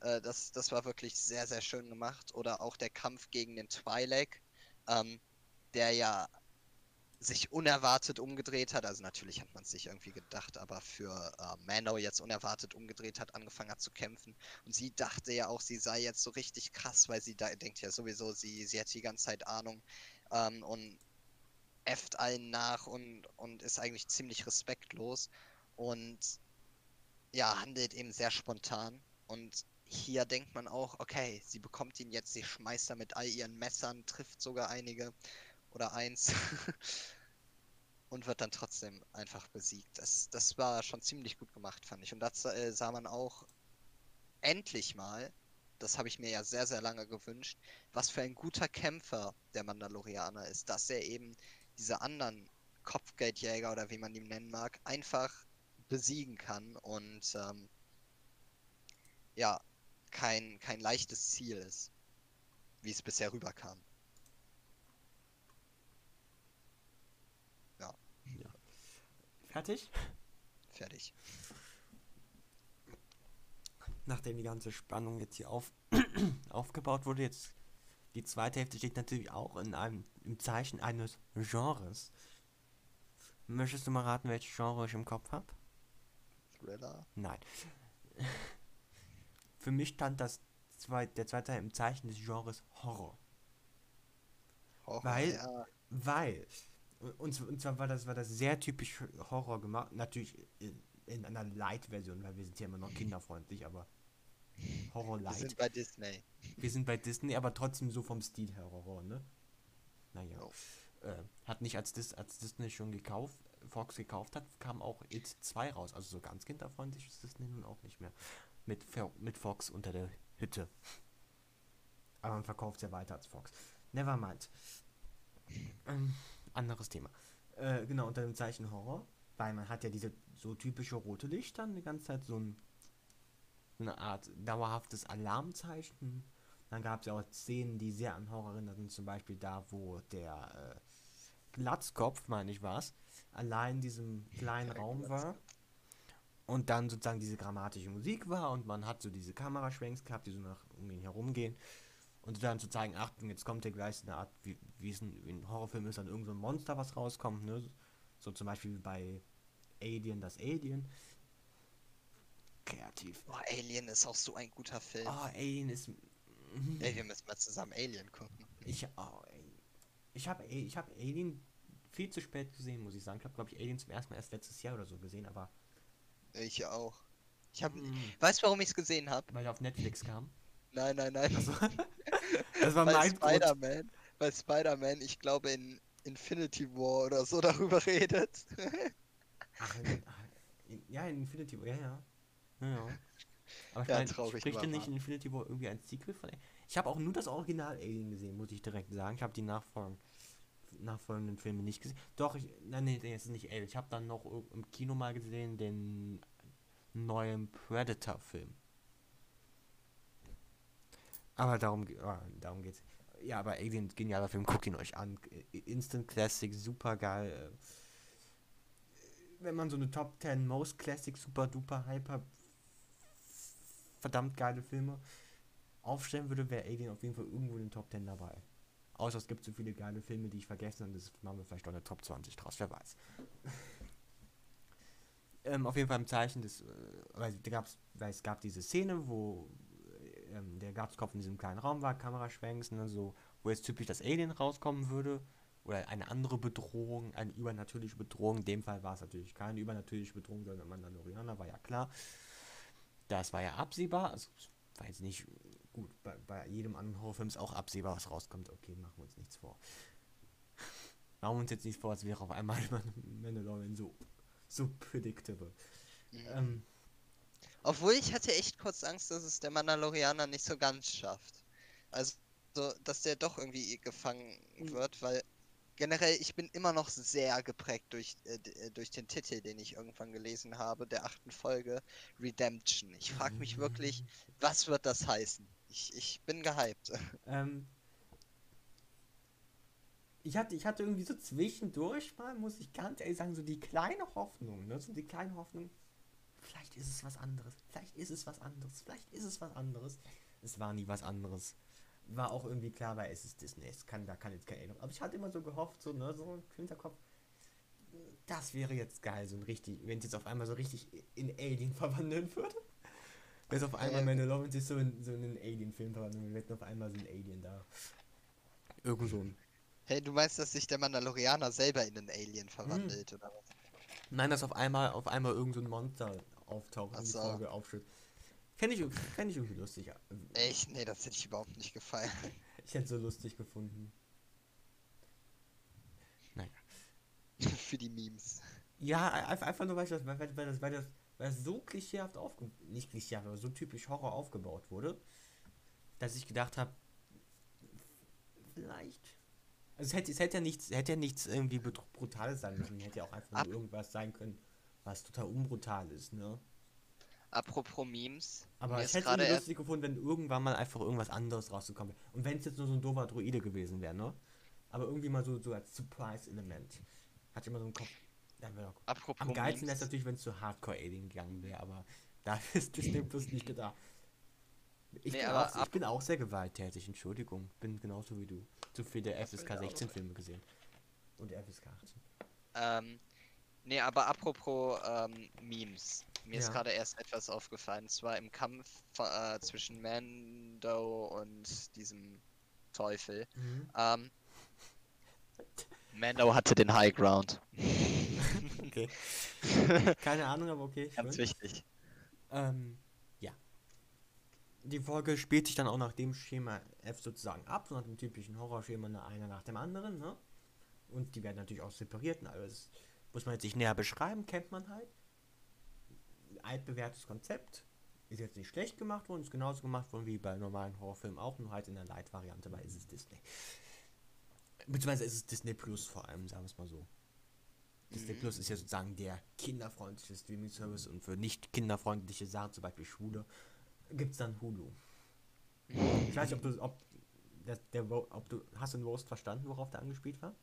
Äh, das, das war wirklich sehr, sehr schön gemacht. Oder auch der Kampf gegen den Twi'lek, ähm, der ja sich unerwartet umgedreht hat. Also natürlich hat man es sich irgendwie gedacht, aber für äh, Mando jetzt unerwartet umgedreht hat, angefangen hat zu kämpfen. Und sie dachte ja auch, sie sei jetzt so richtig krass, weil sie da denkt ja sowieso, sie, sie hat die ganze Zeit Ahnung ähm, und äfft allen nach und, und ist eigentlich ziemlich respektlos und ja, handelt eben sehr spontan. Und hier denkt man auch, okay, sie bekommt ihn jetzt, sie schmeißt er mit all ihren Messern, trifft sogar einige oder eins und wird dann trotzdem einfach besiegt. Das, das war schon ziemlich gut gemacht, fand ich. Und das äh, sah man auch endlich mal, das habe ich mir ja sehr, sehr lange gewünscht, was für ein guter Kämpfer der Mandalorianer ist, dass er eben diese anderen Kopfgeldjäger oder wie man ihn nennen mag, einfach besiegen kann und ähm, ja, kein, kein leichtes Ziel ist, wie es bisher rüberkam. Fertig? Fertig. Nachdem die ganze Spannung jetzt hier auf, aufgebaut wurde, jetzt die zweite Hälfte steht natürlich auch in einem im Zeichen eines Genres. Möchtest du mal raten, welches Genre ich im Kopf habe? Thriller. Nein. Für mich stand das zwei, der zweite Teil im Zeichen des Genres Horror. Horror, Weil- ja. Weil, und, und zwar war das, war das sehr typisch Horror gemacht, natürlich in, in einer Light-Version, weil wir sind ja immer noch kinderfreundlich, aber Horror Wir Light. sind bei Disney. Wir sind bei Disney, aber trotzdem so vom Stil her Horror, ne? Naja. Jo. Äh, hat nicht als, Dis als Disney schon gekauft, Fox gekauft hat, kam auch It 2 raus. Also so ganz kinderfreundlich ist Disney nun auch nicht mehr. Mit, mit Fox unter der Hütte. Aber man verkauft ja weiter als Fox. Nevermind. Ähm, anderes Thema. Äh, genau, unter dem Zeichen Horror. Weil man hat ja diese so typische rote Licht dann die ganze Zeit so ein so eine Art dauerhaftes Alarmzeichen. Dann gab es ja auch Szenen, die sehr an Horror erinnerten, zum Beispiel da, wo der äh, Glatzkopf, meine ich war's, allein in diesem kleinen Der Raum war und dann sozusagen diese grammatische Musik war und man hat so diese Kameraschwenks gehabt, die so nach um ihn herumgehen und dann zu zeigen, Achtung, jetzt kommt hier gleich eine Art, wie, wie es ein, wie ein Horrorfilm ist, dann irgend so ein Monster, was rauskommt, ne? So zum Beispiel wie bei Alien, das Alien. Kreativ. Boah, Alien ist auch so ein guter Film. Oh, Alien ist. Ey, wir müssen mal zusammen Alien gucken. Ich, oh, ich habe ich hab Alien viel zu spät gesehen, muss ich sagen. Ich habe, glaube ich, Alien zum ersten Mal erst letztes Jahr oder so gesehen, aber. Ich auch. Ich hab, Mm, weißt du, warum ich es gesehen habe? weil er auf Netflix kam. Nein, nein, nein. Also, das war Bei mein. Spider-Man, bei Spider-Man, ich glaube in Infinity War oder so darüber redet. Ach, in, ja, in Infinity War, ja, ja. Ja, ja. Aber ich Ja, meine, spricht denn nicht in Infinity War irgendwie ein Sequel von. Ich habe auch nur das Original Alien gesehen, muss ich direkt sagen. Ich habe die Nachfolgen nachfolgenden Filme nicht gesehen. Doch, ich, nein, nee, nee, ist nicht Alien. Ich habe dann noch im Kino mal gesehen den neuen Predator-Film. Aber darum, ah, darum geht's. Ja, aber Alien, genialer Film, guckt ihn euch an. Instant Classic, super geil. Wenn man so eine Top 10 Most Classic, super duper hyper, verdammt geile Filme aufstellen würde, wäre Alien auf jeden Fall irgendwo in den Top 10 dabei. Außer es gibt so viele geile Filme, die ich vergessen und das machen wir vielleicht auch eine Top 20 draus, wer weiß. ähm, auf jeden Fall im Zeichen des, äh, weil, gab's, weil es gab diese Szene, wo ähm, der Gastkopf in diesem kleinen Raum war, Kameraschwenks, ne, so, wo jetzt typisch das Alien rauskommen würde. Oder eine andere Bedrohung, eine übernatürliche Bedrohung. In dem Fall war es natürlich keine übernatürliche Bedrohung, sondern Mandalorianer, war ja klar. Das war ja absehbar. Also, war jetzt nicht gut. Bei, bei jedem anderen Horrorfilm ist auch absehbar, was rauskommt. Okay, machen wir uns nichts vor. machen wir uns jetzt nichts vor, als wäre auf einmal Mandalorian so, so predictable. Mhm. Ähm, obwohl ich hatte echt kurz Angst, dass es der Mandalorianer nicht so ganz schafft. Also, dass der doch irgendwie gefangen mhm. wird, weil generell ich bin immer noch sehr geprägt durch, äh, äh, durch den Titel, den ich irgendwann gelesen habe, der achten Folge, Redemption. Ich frage mich wirklich, was wird das heißen? Ich, ich bin gehypt. Ähm, ich hatte, ich hatte irgendwie so zwischendurch mal, muss ich ganz ehrlich sagen, so die kleine Hoffnung, ne? So die kleine Hoffnung, vielleicht ist es was anderes, vielleicht ist es was anderes, vielleicht ist es was anderes. Es war nie was anderes. War auch irgendwie klar, weil es ist Disney, es kann, da kann jetzt kein Alien. Aber ich hatte immer so gehofft, so, ne, so im Hinterkopf, das wäre jetzt geil, so ein richtig, wenn es jetzt auf einmal so richtig in Alien verwandeln würde. Wenn es auf einmal meine Mandalorian sich so in so einen Alien-Film verwandelt, wir hätten auf einmal so ein Alien da. Irgend so ein. Hey, du meinst, dass sich der Mandalorianer selber in einen Alien verwandelt, hm. oder was? Nein, dass auf einmal auf einmal irgend so ein Monster auftaucht und die Folge aufschüttet. Fände ich, fänd ich irgendwie lustig. Echt? Nee, das hätte ich überhaupt nicht gefallen. Ich hätte es so lustig gefunden. Naja. Für die Memes. Ja, einfach nur, weil, ich das, weil, weil, das, weil, das, weil das so klischeehaft aufgebaut, nicht klischeehaft, aber so typisch Horror aufgebaut wurde, dass ich gedacht habe, vielleicht. Also es hätte, es hätte ja nichts, hätte ja nichts irgendwie Brutales sein müssen. Hätte ja auch einfach nur irgendwas sein können, was total unbrutal ist, ne? Apropos Memes. Aber ich hätte es lustig gefunden, wenn irgendwann mal einfach irgendwas anderes rausgekommen wäre. Und wenn es jetzt nur so ein doofer Druide gewesen wäre, ne? Aber irgendwie mal so, so als Surprise-Element. Hat ich immer so einen Kopf. Apropos Am geilsten wäre es natürlich, wenn es zu Hardcore-Alien gegangen wäre, aber da ist Disney Plus nicht gedacht. Ich, nee, bin auch, ich bin auch sehr gewalttätig, Entschuldigung. Bin genauso wie du. Zu viele FSK 16 Filme gesehen. Und FSK 18. Ähm, nee, aber apropos ähm, Memes. Mir ja. ist gerade erst etwas aufgefallen. Und zwar im Kampf äh, zwischen Mando und diesem Teufel. Mhm. Ähm, Mando hatte den High Ground. okay. Keine Ahnung, aber okay. Ganz wichtig. Ähm. Die Folge spielt sich dann auch nach dem Schema F sozusagen ab, so nach dem typischen Horrorschema, einer nach dem anderen, ne? Und die werden natürlich auch separiert und alles muss man jetzt nicht näher beschreiben, kennt man halt altbewährtes Konzept. Ist jetzt nicht schlecht gemacht worden, ist genauso gemacht worden wie bei normalen Horrorfilmen auch, nur halt in der Light-Variante, weil es ist Disney. Beziehungsweise ist es Disney Plus vor allem, sagen wir es mal so. Disney mhm. Plus ist ja sozusagen der kinderfreundliche Streaming-Service und für nicht kinderfreundliche Sachen, zum Beispiel Schule, gibt es dann Hulu. Ich weiß nicht, ob du, ob, der, der, ob du, hast du den Roast verstanden, worauf der angespielt war?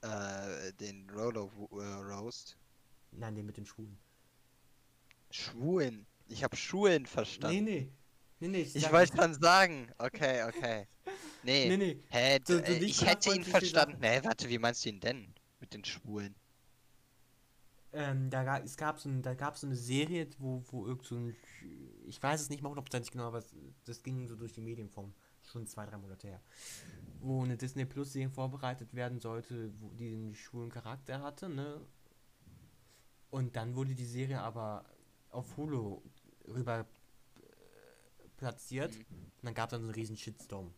Äh, den Rolo äh, Roast? Nein, den mit den Schuhen. Schuhen. Ich habe Schuhen verstanden. Nee, nee. Nee, nee, ich, ich wollte schon sagen. Okay, okay. Nee. nee, nee. Hä, du, du ich hätte ihn verstanden. Nee, warte, wie meinst du ihn denn? Mit den Schwulen? Ähm, da, es gab so, ein, da gab so eine Serie, wo, wo irgend so ein. Ich weiß es nicht mal hundertprozentig genau, aber das ging so durch die Medienform. Schon zwei, drei Monate her. Wo eine Disney Plus Serie vorbereitet werden sollte, wo die einen schwulen Charakter hatte, ne? Und dann wurde die Serie aber auf Hulu rüber äh, platziert. Mhm. Und dann gab es dann so einen riesen Shitstorm.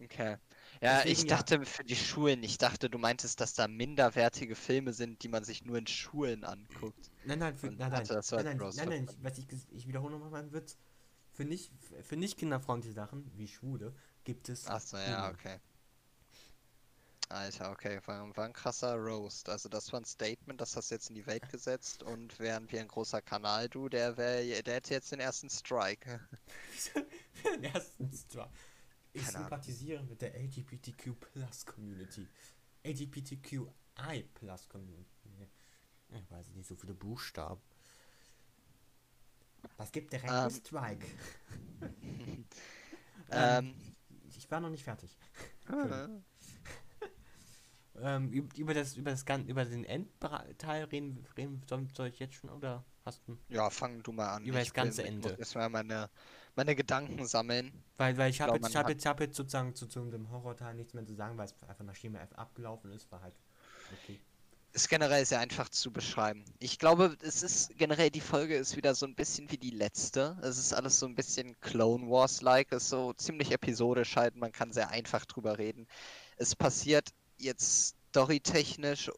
Okay. Ja, Deswegen, ich dachte ja. für die Schulen, ich dachte, du meintest, dass da minderwertige Filme sind, die man sich nur in Schulen anguckt. Nein, nein, für, nein, nein, nein, nein, nein, nein, nein, ich, was ich, ich wiederhole nochmal meinen Witz. Für nicht, für nicht kinderfreundliche Sachen, wie Schwule, gibt es. Achso, ja, okay. Alter, okay, war, war ein krasser Roast. Also das war ein Statement, das hast du jetzt in die Welt gesetzt und wären wir ein großer Kanal, du, der wäre, der hätte jetzt den ersten Strike. Den ersten Strike. Ich Keine Ahnung. sympathisiere mit der LGBTQ Plus Community. LGBTQI Plus Community. Ich weiß nicht, so viele Buchstaben. Das gibt direkt Ähm. Strike. Ähm, Ich war noch nicht fertig. Ähm, üb- über das, über das Gan über den Endteil reden, reden soll, ich jetzt schon oder hast du? ja, fang du mal an. Über das Ich ganze will- ich Ende. muss erstmal meine, meine Gedanken sammeln. Weil, weil ich habe glaub, jetzt, hab jetzt, hab jetzt sozusagen zu, zu dem Horrorteil nichts mehr zu sagen, weil es einfach nach Schema F abgelaufen ist, war halt okay. Ist generell sehr einfach zu beschreiben. Ich glaube, es ist generell, die Folge ist wieder so ein bisschen wie die letzte. Es ist alles so ein bisschen Clone Wars-like, ist so ziemlich episodisch halt, man kann sehr einfach drüber reden. Es passiert jetzt storytechnisch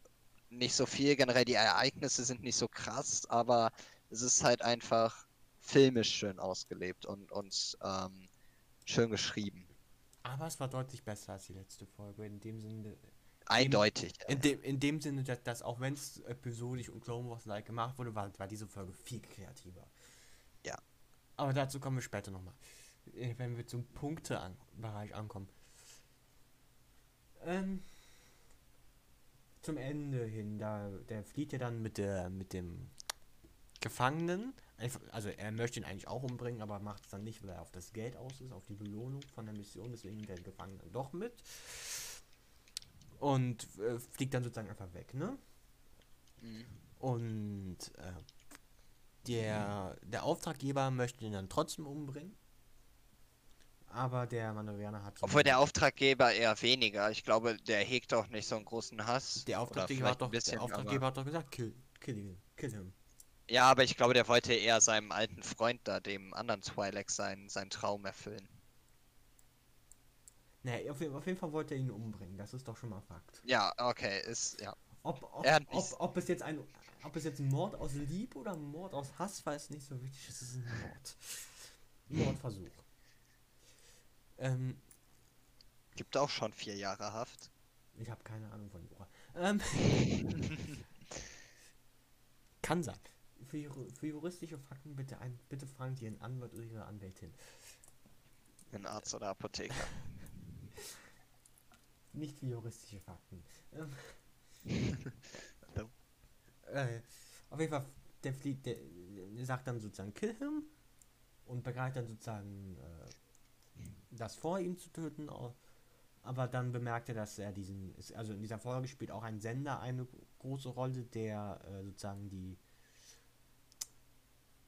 nicht so viel, generell die Ereignisse sind nicht so krass, aber es ist halt einfach filmisch schön ausgelebt und, und ähm, schön geschrieben. Aber es war deutlich besser als die letzte Folge, in dem Sinne, Eindeutig. in dem, in dem Sinne, dass, dass auch wenn es episodisch und Clone Wars-like gemacht wurde, war, war diese Folge viel kreativer. Ja. Aber dazu kommen wir später nochmal. Äh, Wenn wir zum Punkte-Bereich ankommen. Ähm, zum Ende hin, da der flieht ja dann mit der mit dem Gefangenen. Also er möchte ihn eigentlich auch umbringen, aber macht es dann nicht, weil er auf das Geld aus ist, auf die Belohnung von der Mission, deswegen nimmt der Gefangene dann doch mit. Und äh, fliegt dann sozusagen einfach weg, ne? Mhm. Und äh, der, der Auftraggeber möchte ihn dann trotzdem umbringen. Aber der Mandalorianer hat. Obwohl der Auftraggeber eher weniger. Ich glaube, der hegt auch nicht so einen großen Hass. der Auftraggeber hat doch, bisschen, der Auftraggeber hat doch gesagt, kill, kill him, kill him. Ja, aber ich glaube, der wollte eher seinem alten Freund da, dem anderen Twi'lek, seinen, seinen Traum erfüllen. Nee, auf, jeden- auf jeden Fall wollte er ihn umbringen, das ist doch schon mal Fakt. Ja, okay, ist, ja. Ob, ob, ob, ob es jetzt ein ob es jetzt ein Mord aus Liebe oder ein Mord aus Hass war, ist nicht so wichtig, es ist ein Mord. Mordversuch. Ähm, Gibt auch schon vier Jahre Haft. Ich habe keine Ahnung von Jura. Ähm, kann sein. Für, für juristische Fakten bitte, ein, bitte fragen Sie Ihren Anwalt oder Ihre Anwältin. Ein Arzt oder Apotheker. Nicht für juristische Fakten. Ähm, Hallo. äh, auf jeden Fall, der fliegt, der, der sagt dann sozusagen Kill him und bereitet dann sozusagen äh, das vor, ihn zu töten. Aber dann bemerkt er, dass er diesen, ist- also in dieser Folge spielt auch ein Sender eine große Rolle, der äh, sozusagen die,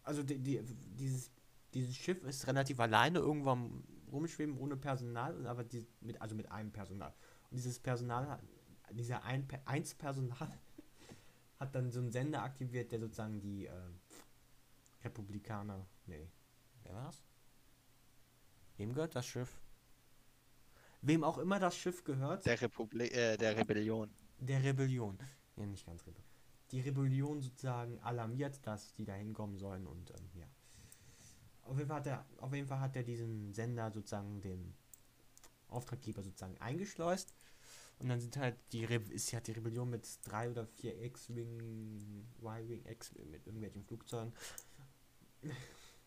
also die, die, dieses, dieses Schiff ist relativ alleine irgendwo am rumschweben ohne Personal, aber die, mit, also mit einem Personal. Und dieses Personal, hat- dieser ein, eins Personal hat dann so einen Sender aktiviert, der sozusagen die äh, Republikaner, nee, wer war's? Wem gehört das Schiff? Wem auch immer das Schiff gehört, Der Republik, äh, der Rebellion. der Rebellion. Ja, nicht ganz Rebellion. Die Rebellion sozusagen alarmiert, dass die da hinkommen sollen und ähm, ja. Auf jeden, Fall hat er, auf jeden Fall hat er diesen Sender sozusagen dem Auftraggeber sozusagen eingeschleust. Und dann sind halt die Re ist ja die Rebellion mit drei oder vier X-Wing, Y-Wing, X mit irgendwelchen Flugzeugen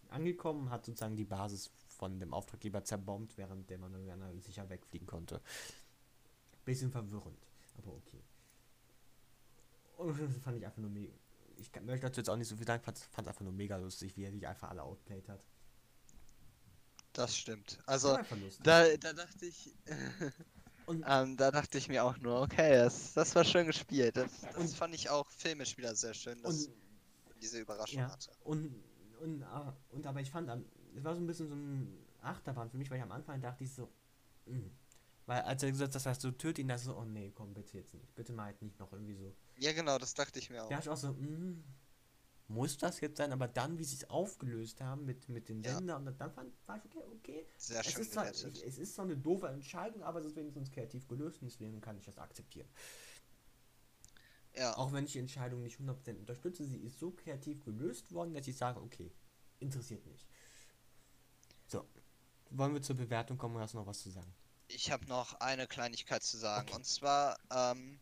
angekommen, hat sozusagen die Basis von dem Auftraggeber zerbombt, während der Mandalorianer sicher wegfliegen konnte. Bisschen verwirrend, aber okay. Und das fand ich einfach nur mega. Ich möchte dazu jetzt auch nicht so viel sagen, fand es einfach nur mega lustig, wie er sich einfach alle outplayed hat. Das stimmt. Also, da, da dachte ich, Und ähm, da dachte ich mir auch nur, okay, das, das war schön gespielt. Das, das fand ich auch filmisch wieder sehr schön, dass und diese Überraschung Ja, hatte. und, und, ah, und aber ich fand, es war so ein bisschen so ein Achterbahn für mich, weil ich am Anfang dachte ich so, mm. Weil als er gesagt hat, das heißt so, töt ihn, das so, oh nee, komm, bitte jetzt nicht, bitte mal halt nicht noch irgendwie so. Ja, genau, das dachte ich mir auch. Da ich auch so, mm, muss das jetzt sein, aber dann, wie sie es aufgelöst haben mit, mit dem Ja. Sender, und dann fand, war ich, okay, okay, Sehr es schön ist, zwar, es ist zwar eine doofe Entscheidung, aber es ist wenigstens kreativ gelöst und deswegen kann ich das akzeptieren. Ja, Auch wenn ich die Entscheidung nicht 100% unterstütze, sie ist so kreativ gelöst worden, dass ich sage, okay, interessiert mich. So, wollen wir zur Bewertung kommen oder hast du noch was zu sagen? Ich habe noch eine Kleinigkeit zu sagen. Okay. Und zwar ähm,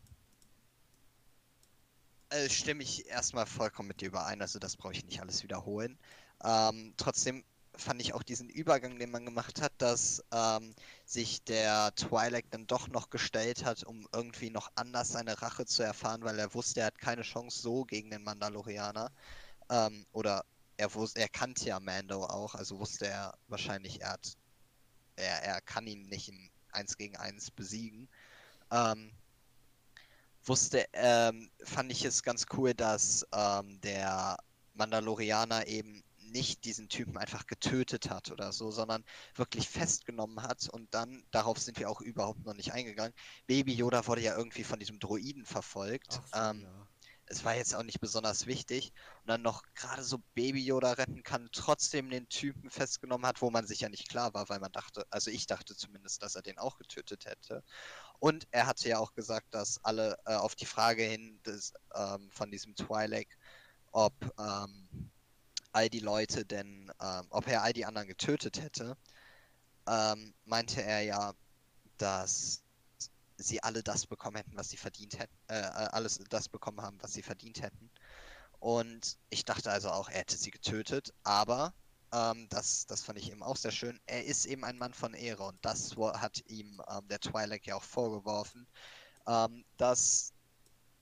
äh, stimme ich erstmal vollkommen mit dir überein, also das brauche ich nicht alles wiederholen. Ähm, trotzdem fand ich auch diesen Übergang, den man gemacht hat, dass ähm, sich der Twilight dann doch noch gestellt hat, um irgendwie noch anders seine Rache zu erfahren, weil er wusste, er hat keine Chance so gegen den Mandalorianer. Ähm, oder er wusste, er kannte ja Mando auch, also wusste er wahrscheinlich, er hat, er, er kann ihn nicht im 1 gegen 1 besiegen. Ähm, wusste, ähm, fand ich es ganz cool, dass ähm, der Mandalorianer eben nicht diesen Typen einfach getötet hat oder so, sondern wirklich festgenommen hat und dann, darauf sind wir auch überhaupt noch nicht eingegangen, Baby Yoda wurde ja irgendwie von diesem Droiden verfolgt. Ach so, ähm, ja. Es war jetzt auch nicht besonders wichtig. Und dann noch gerade so Baby Yoda retten kann, trotzdem den Typen festgenommen hat, wo man sich ja nicht klar war, weil man dachte, also ich dachte zumindest, dass er den auch getötet hätte. Und er hatte ja auch gesagt, dass alle äh, auf die Frage hin des, ähm, von diesem Twi'lek, ob ähm, all die Leute denn, ähm, ob er all die anderen getötet hätte, ähm, meinte er ja, dass sie alle das bekommen hätten, was sie verdient hätten, äh, äh, alles das bekommen haben, was sie verdient hätten. Und ich dachte also auch, er hätte sie getötet, aber ähm, das, das fand ich eben auch sehr schön. Er ist eben ein Mann von Ehre und das hat ihm ähm, der Twilight ja auch vorgeworfen, ähm, dass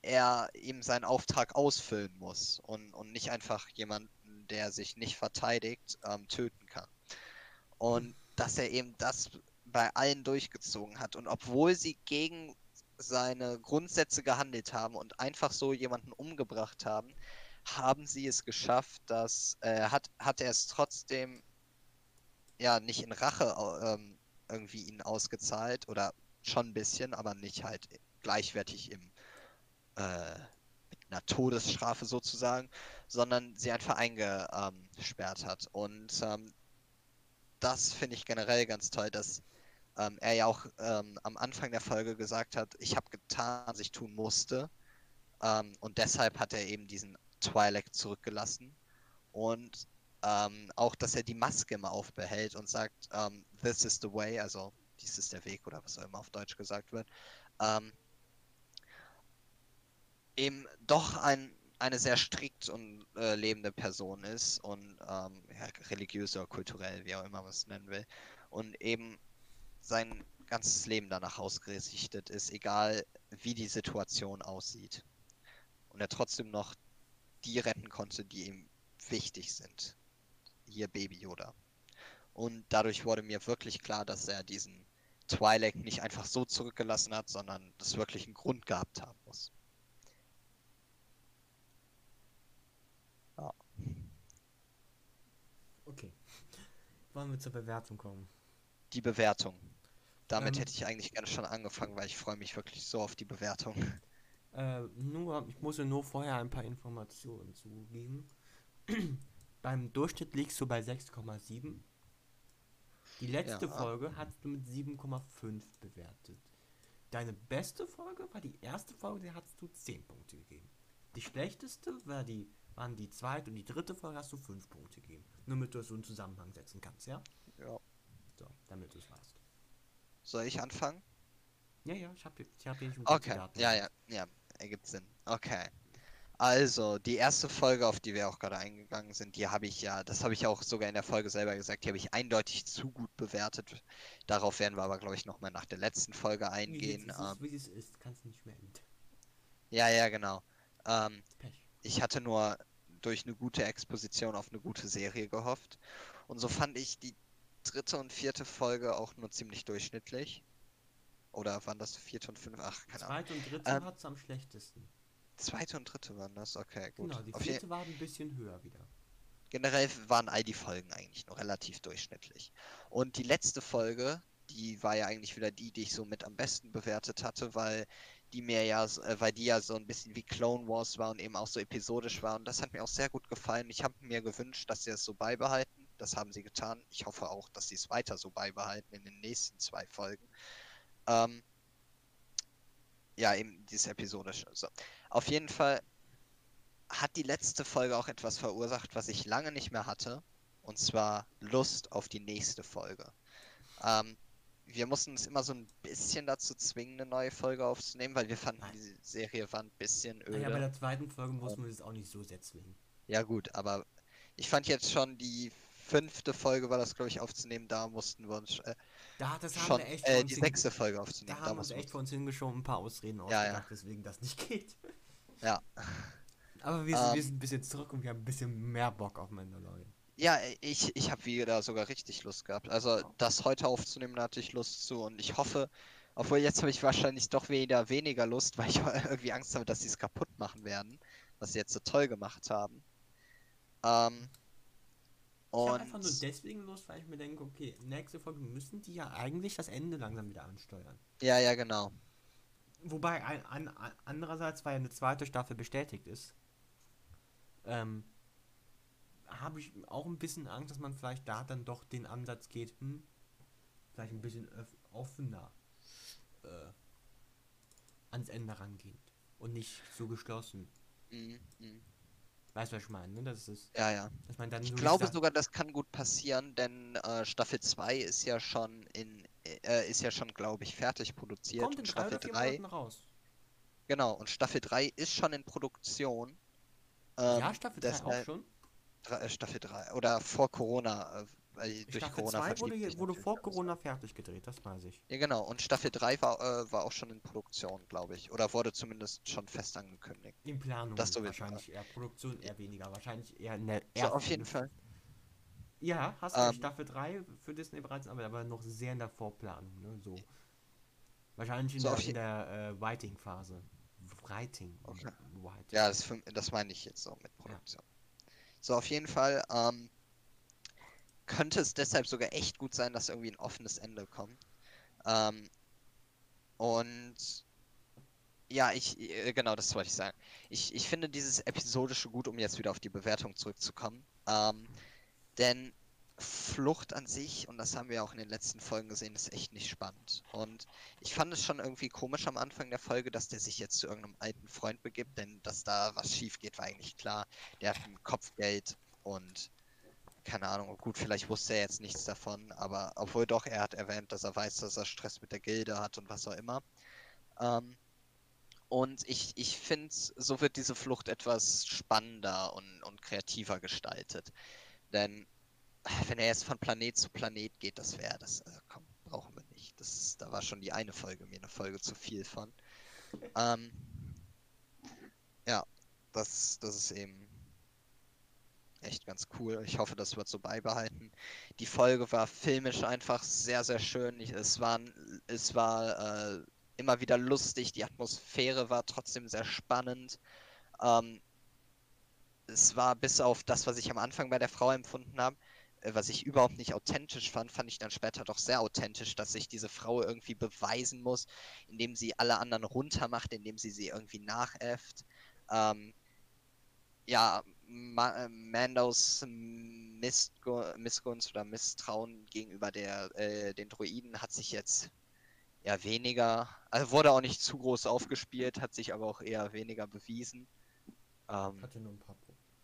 er eben seinen Auftrag ausfüllen muss und, und nicht einfach jemanden, der sich nicht verteidigt, ähm, töten kann. Und dass er eben das bei allen durchgezogen hat. Und obwohl sie gegen seine Grundsätze gehandelt haben und einfach so jemanden umgebracht haben, haben sie es geschafft, dass äh, hat, hat er es trotzdem ja nicht in Rache ähm, irgendwie ihnen ausgezahlt oder schon ein bisschen, aber nicht halt gleichwertig im äh, mit einer Todesstrafe sozusagen, sondern sie einfach eingesperrt hat. Und ähm, das finde ich generell ganz toll, dass ähm, er ja auch ähm, am Anfang der Folge gesagt hat, ich habe getan, was ich tun musste. Ähm, und deshalb hat er eben diesen Twi'lek zurückgelassen. Und ähm, auch, dass er die Maske immer aufbehält und sagt, ähm, this is the way, also dies ist der Weg oder was auch immer auf Deutsch gesagt wird. Ähm, eben doch ein, eine sehr strikt und äh, lebende Person ist und ja, religiös oder kulturell, wie auch immer man es nennen will. Und eben sein ganzes Leben danach ausgerichtet ist, egal wie die Situation aussieht. Und er trotzdem noch die retten konnte, die ihm wichtig sind. Hier Baby Yoda. Und dadurch wurde mir wirklich klar, dass er diesen Twi'lek nicht einfach so zurückgelassen hat, sondern das wirklich einen Grund gehabt haben muss. Okay. Wollen wir zur Bewertung kommen? Die Bewertung. Damit Ähm. hätte ich eigentlich gerne schon angefangen, weil ich freue mich wirklich so auf die Bewertung. Äh, nur, ich muss dir nur vorher ein paar Informationen zugeben. Beim Durchschnitt liegst du bei 6,7. Die letzte Ja. Folge hast du mit 7,5 bewertet. Deine beste Folge war die erste Folge, der hast du 10 Punkte gegeben. Die schlechteste war die, waren die zweite und die dritte Folge hast du 5 Punkte gegeben. Nur damit du es so einen Zusammenhang setzen kannst, ja? Ja. So, damit du es weißt. Soll ich anfangen? Ja, ja, ich habe ich hab hier schon Okay, Daten. ja, ja, ja, ergibt Sinn. Okay. Also, die erste Folge, auf die wir auch gerade eingegangen sind, die habe ich ja, das habe ich auch sogar in der Folge selber gesagt, die habe ich eindeutig zu gut bewertet. Darauf werden wir aber, glaube ich, nochmal nach der letzten Folge Wie eingehen. es Ähm, ist, wie es ist, kannst nicht mehr ändern. ja, ja, genau. Ähm, ich hatte nur durch eine gute Exposition auf eine gute Serie gehofft. Und so fand ich die dritte und vierte Folge auch nur ziemlich durchschnittlich. Oder waren das vierte und fünfte? Ach, keine Ahnung. Zweite und dritte Ähm, hat's am schlechtesten. Zweite und dritte waren das, okay, gut. Genau, die vierte war ein bisschen höher wieder. generell waren all die Folgen eigentlich nur relativ durchschnittlich. Und die letzte Folge, die war ja eigentlich wieder die, die ich so mit am besten bewertet hatte, weil die mir ja, äh, weil die ja so ein bisschen wie Clone Wars war und eben auch so episodisch war. Und das hat mir auch sehr gut gefallen. Ich habe mir gewünscht, dass sie es so beibehalten. Das haben sie getan. Ich hoffe auch, dass sie es weiter so beibehalten in den nächsten zwei Folgen. Ähm, ja, eben dieses episodische. So. Auf jeden Fall hat die letzte Folge auch etwas verursacht, was ich lange nicht mehr hatte. Und zwar Lust auf die nächste Folge. Ähm, wir mussten uns immer so ein bisschen dazu zwingen, eine neue Folge aufzunehmen, weil wir fanden, die Serie war ein bisschen öde. Naja, bei der zweiten Folge mussten wir es auch nicht so sehr zwingen. Ja gut, aber ich fand jetzt schon die fünfte Folge war das, glaube ich, aufzunehmen. Da mussten wir uns äh, Da, das haben schon wir echt äh, die sechste Folge Da aufzunehmen. Da, haben wir echt vor uns hingeschoben, ein paar Ausreden Ja, ja. ausgedacht, weswegen das nicht geht. Ja. Aber wir sind, wir Ähm. sind ein bisschen zurück und wir haben ein bisschen mehr Bock auf Mandalorian. Ja, ich, ich habe wieder sogar richtig Lust gehabt. Also das heute aufzunehmen, da hatte ich Lust zu und ich hoffe, obwohl jetzt habe ich wahrscheinlich doch wieder weniger Lust, weil ich irgendwie Angst habe, dass sie es kaputt machen werden, was sie jetzt so toll gemacht haben. Ähm, Ich habe einfach nur und deswegen Lust, weil ich mir denke, okay, nächste Folge müssen die ja eigentlich das Ende langsam wieder ansteuern. ja, ja, genau. Wobei ein, an, an, andererseits, weil eine zweite Staffel bestätigt ist, ähm, habe ich auch ein bisschen Angst, dass man vielleicht da dann doch den Ansatz geht, hm, vielleicht ein bisschen offener äh, ans Ende rangeht und nicht so geschlossen. Mhm, mhm. Weißt du, was ich meine? Ne? Das ist, Ja, ja. dass man dann Ich so glaube sogar, das kann gut passieren, denn äh, Staffel 2 ist ja schon in äh, ist ja schon, glaube ich, fertig produziert. kommt in Staffel oder vier 3, Monaten raus. genau, und Staffel 3 ist schon in Produktion. Ähm, ja, Staffel 3 auch schon. Äh, Staffel 3 oder vor Corona, äh, weil durch Corona 2 wurde, sich wurde vor. Corona fertig gedreht, das weiß ich. Ja, genau, und Staffel 3 war, äh, war auch schon in Produktion, glaube ich, oder wurde zumindest schon fest angekündigt. In Planung Das sowieso, wahrscheinlich eher Produktion eher weniger, wahrscheinlich eher in der So, auf jeden Fall. Ja, hast du Ähm, Staffel 3 für Disney bereits, aber aber noch sehr in der Vorplanung, ne? So. Wahrscheinlich in So, der, in der äh, Writing-Phase. Writing. Okay. Writing. Ja, das, das meine ich jetzt so mit Produktion. So, auf jeden Fall ähm, könnte es deshalb sogar echt gut sein, dass irgendwie ein offenes Ende kommt. Ähm, und ja, ich, äh, genau, das wollte ich sagen. Ich, ich finde dieses Episodische gut, um jetzt wieder auf die Bewertung zurückzukommen. Ähm, denn Flucht an sich, und das haben wir auch in den letzten Folgen gesehen, ist echt nicht spannend. Und ich fand es schon irgendwie komisch am Anfang der Folge, dass der sich jetzt zu irgendeinem alten Freund begibt, denn dass da was schief geht, war eigentlich klar. Der hat ein Kopfgeld und keine Ahnung, gut, vielleicht wusste er jetzt nichts davon, aber obwohl doch, er hat erwähnt, dass er weiß, dass er Stress mit der Gilde hat und was auch immer. Ähm, und ich, ich finde, so wird diese Flucht etwas spannender und, und kreativer gestaltet. Denn wenn er jetzt von Planet zu Planet geht, das wäre das, äh, komm, brauchen wir nicht. Das, da war schon die eine Folge mir eine Folge zu viel von. Ähm, ja, das, das ist eben echt ganz cool. Ich hoffe, das wird so beibehalten. Die Folge war filmisch einfach sehr, sehr schön. Es war, es war äh, immer wieder lustig. Die Atmosphäre war trotzdem sehr spannend. Ähm, es war bis auf das, was ich am Anfang bei der Frau empfunden habe, äh, was ich überhaupt nicht authentisch fand, fand ich dann später doch sehr authentisch, dass sich diese Frau irgendwie beweisen muss, indem sie alle anderen runtermacht, indem sie sie irgendwie nachäfft. Ähm, ja, Ma äh, Mandos Missgu Missgunst oder Misstrauen gegenüber der, äh, den Droiden hat sich jetzt eher weniger, also wurde auch nicht zu groß aufgespielt, hat sich aber auch eher weniger bewiesen. Ähm, Hatte nur ein paar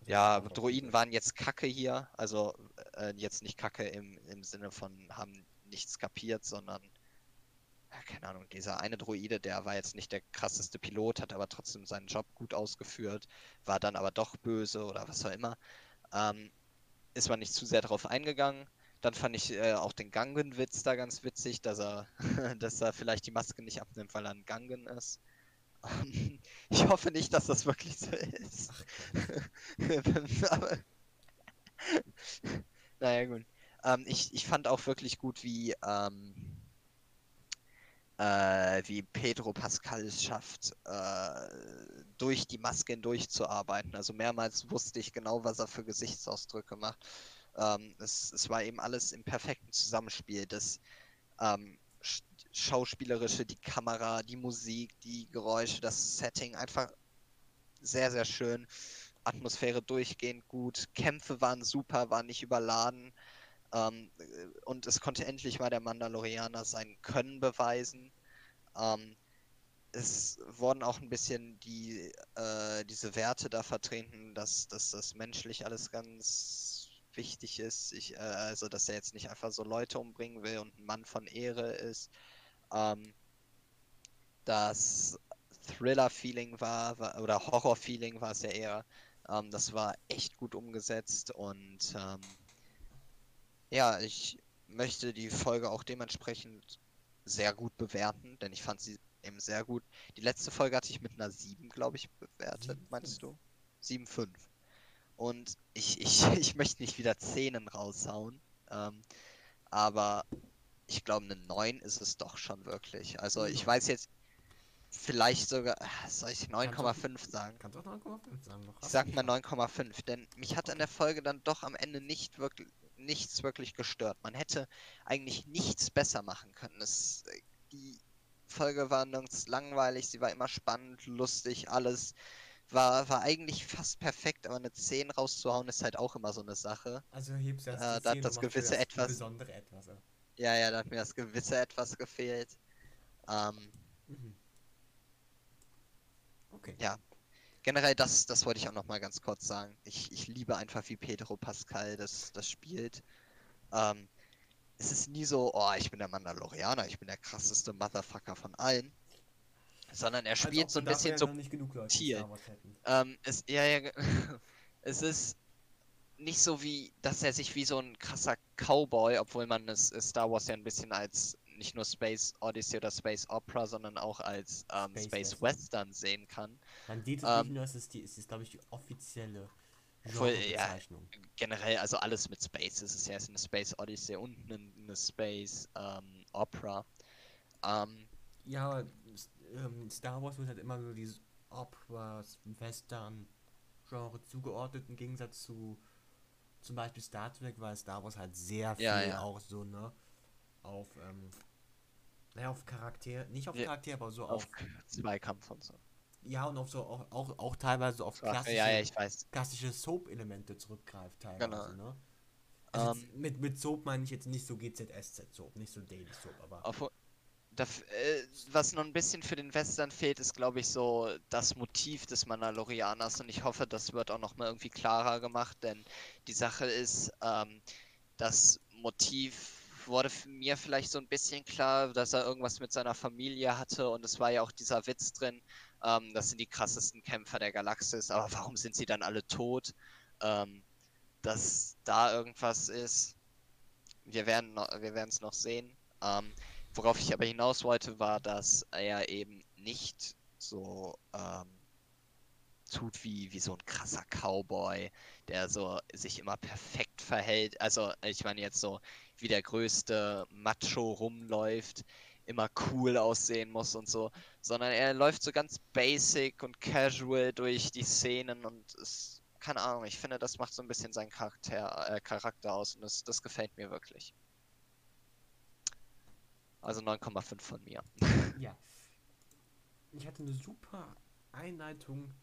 also ja, Droiden waren jetzt Kacke hier. Also äh, jetzt nicht Kacke im, im Sinne von haben nichts kapiert, sondern ja, keine Ahnung, dieser eine Droide, der war jetzt nicht der krasseste Pilot, hat aber trotzdem seinen Job gut ausgeführt, war dann aber doch böse oder was auch immer. Ähm, ist man nicht zu sehr darauf eingegangen. Dann fand ich äh, auch den Gangen-Witz da ganz witzig, dass er, dass er vielleicht die Maske nicht abnimmt, weil er ein Gangen ist. ich hoffe nicht, dass das wirklich so ist. Aber naja, gut. Ähm, ich, ich fand auch wirklich gut, wie, ähm, äh, wie Pedro Pascal es schafft, äh, durch die Maske hindurchzuarbeiten. Also mehrmals wusste ich genau, was er für Gesichtsausdrücke macht. Ähm, es, es war eben alles im perfekten Zusammenspiel. Das ähm, Sch- Schauspielerische, die Kamera, die Musik, die Geräusche, das Setting, einfach sehr, sehr schön. Atmosphäre durchgehend gut. Kämpfe waren super, waren nicht überladen. Ähm, äh, und es konnte endlich mal der Mandalorianer sein Können beweisen. Ähm, es wurden auch ein bisschen die, äh, diese Werte da vertreten, dass, dass das menschlich alles ganz wichtig ist. Ich, äh, also, dass er jetzt nicht einfach so Leute umbringen will und ein Mann von Ehre ist. Ähm, das Thriller-Feeling war, war, oder Horror-Feeling war es ja eher. Ähm, das war echt gut umgesetzt und ähm, ja, ich möchte die Folge auch dementsprechend sehr gut bewerten, denn ich fand sie eben sehr gut. Die letzte Folge hatte ich mit einer 7, glaube ich, bewertet, 7,5. meinst du? 7,5. Und ich, ich, ich möchte nicht wieder Zähnen raushauen, ähm, aber ich glaube, eine 9 ist es doch schon wirklich. Also ich weiß jetzt vielleicht sogar, soll ich Kannst auch- 9,5 sagen? Kannst auch 9,5 sagen. Noch Ich sag mal 9,5, denn mich hat an der Folge dann doch am Ende nicht wirklich nichts wirklich gestört. Man hätte eigentlich nichts besser machen können. Es, äh, die Folge war nirgends langweilig, sie war immer spannend, lustig, alles war, war eigentlich fast perfekt, aber eine 10 rauszuhauen ist halt auch immer so eine Sache. Also hebst du Äh, da hat 10 das gewisse Etwas- besondere Etwas. Ja. Ja, ja, da hat mir das gewisse etwas gefehlt. Ähm, Mhm. Okay. Ja. Generell, das, das wollte ich auch noch mal ganz kurz sagen. Ich, ich liebe einfach, wie Pedro Pascal das, das spielt. Ähm, es ist nie so, oh, ich bin der Mandalorianer, ich bin der krasseste Motherfucker von allen. Sondern er spielt ob so ein bisschen so noch nicht genug Leute in subtil. Ähm, es, ja, ja, es ist nicht so wie, dass er sich wie so ein krasser Cowboy, obwohl man es Star Wars ja ein bisschen als nicht nur Space Odyssey oder Space Opera, sondern auch als ähm, Space Space, Western. Western sehen kann. Es Ähm, nicht nur, es ist, die, es ist glaube ich, die offizielle Obwohl, ja. Generell, also alles mit Space. Es ist ja erst eine Space Odyssey und eine, eine Space ähm, Opera. Ähm, Ja, ähm, Star Wars wird halt immer so dieses Opera, Western Genre zugeordnet im Gegensatz zu zum Beispiel Star Trek, weil Star Wars halt sehr viel Ja, ja. auch so, ne, auf, ähm, naja, auf Charakter, nicht auf Ja, Charakter, aber so auf auf, Zweikampf und so. ja, und auf so, auch, auch, auch teilweise auf klassische, ja, ja, ich weiß. klassische Soap-Elemente zurückgreift teilweise, Genau. ne. Also Ähm, jetzt, mit, mit Soap meine ich jetzt nicht so GZSZ-Soap, nicht so Daily Soap, aber Auf, daf- äh, was noch ein bisschen für den Western fehlt, ist, glaube ich, so das Motiv des Mandalorianers. Und ich hoffe, das wird auch noch mal irgendwie klarer gemacht, denn die Sache ist, ähm, das Motiv wurde mir vielleicht so ein bisschen klar, dass er irgendwas mit seiner Familie hatte. Und es war ja auch dieser Witz drin, ähm, das sind die krassesten Kämpfer der Galaxis. Aber warum sind sie dann alle tot? Ähm, dass da irgendwas ist. Wir werden wir es noch sehen. Ähm, worauf ich aber hinaus wollte, war, dass er eben nicht so ähm, tut wie, wie so ein krasser Cowboy, der so sich immer perfekt verhält. Also ich meine jetzt so, wie der größte Macho rumläuft, immer cool aussehen muss und so, sondern er läuft so ganz basic und casual durch die Szenen und es, keine Ahnung, ich finde, das macht so ein bisschen seinen Charakter, äh, Charakter aus und das, das gefällt mir wirklich. Also 9,5 von mir. Ja. Ich hatte eine super Einleitung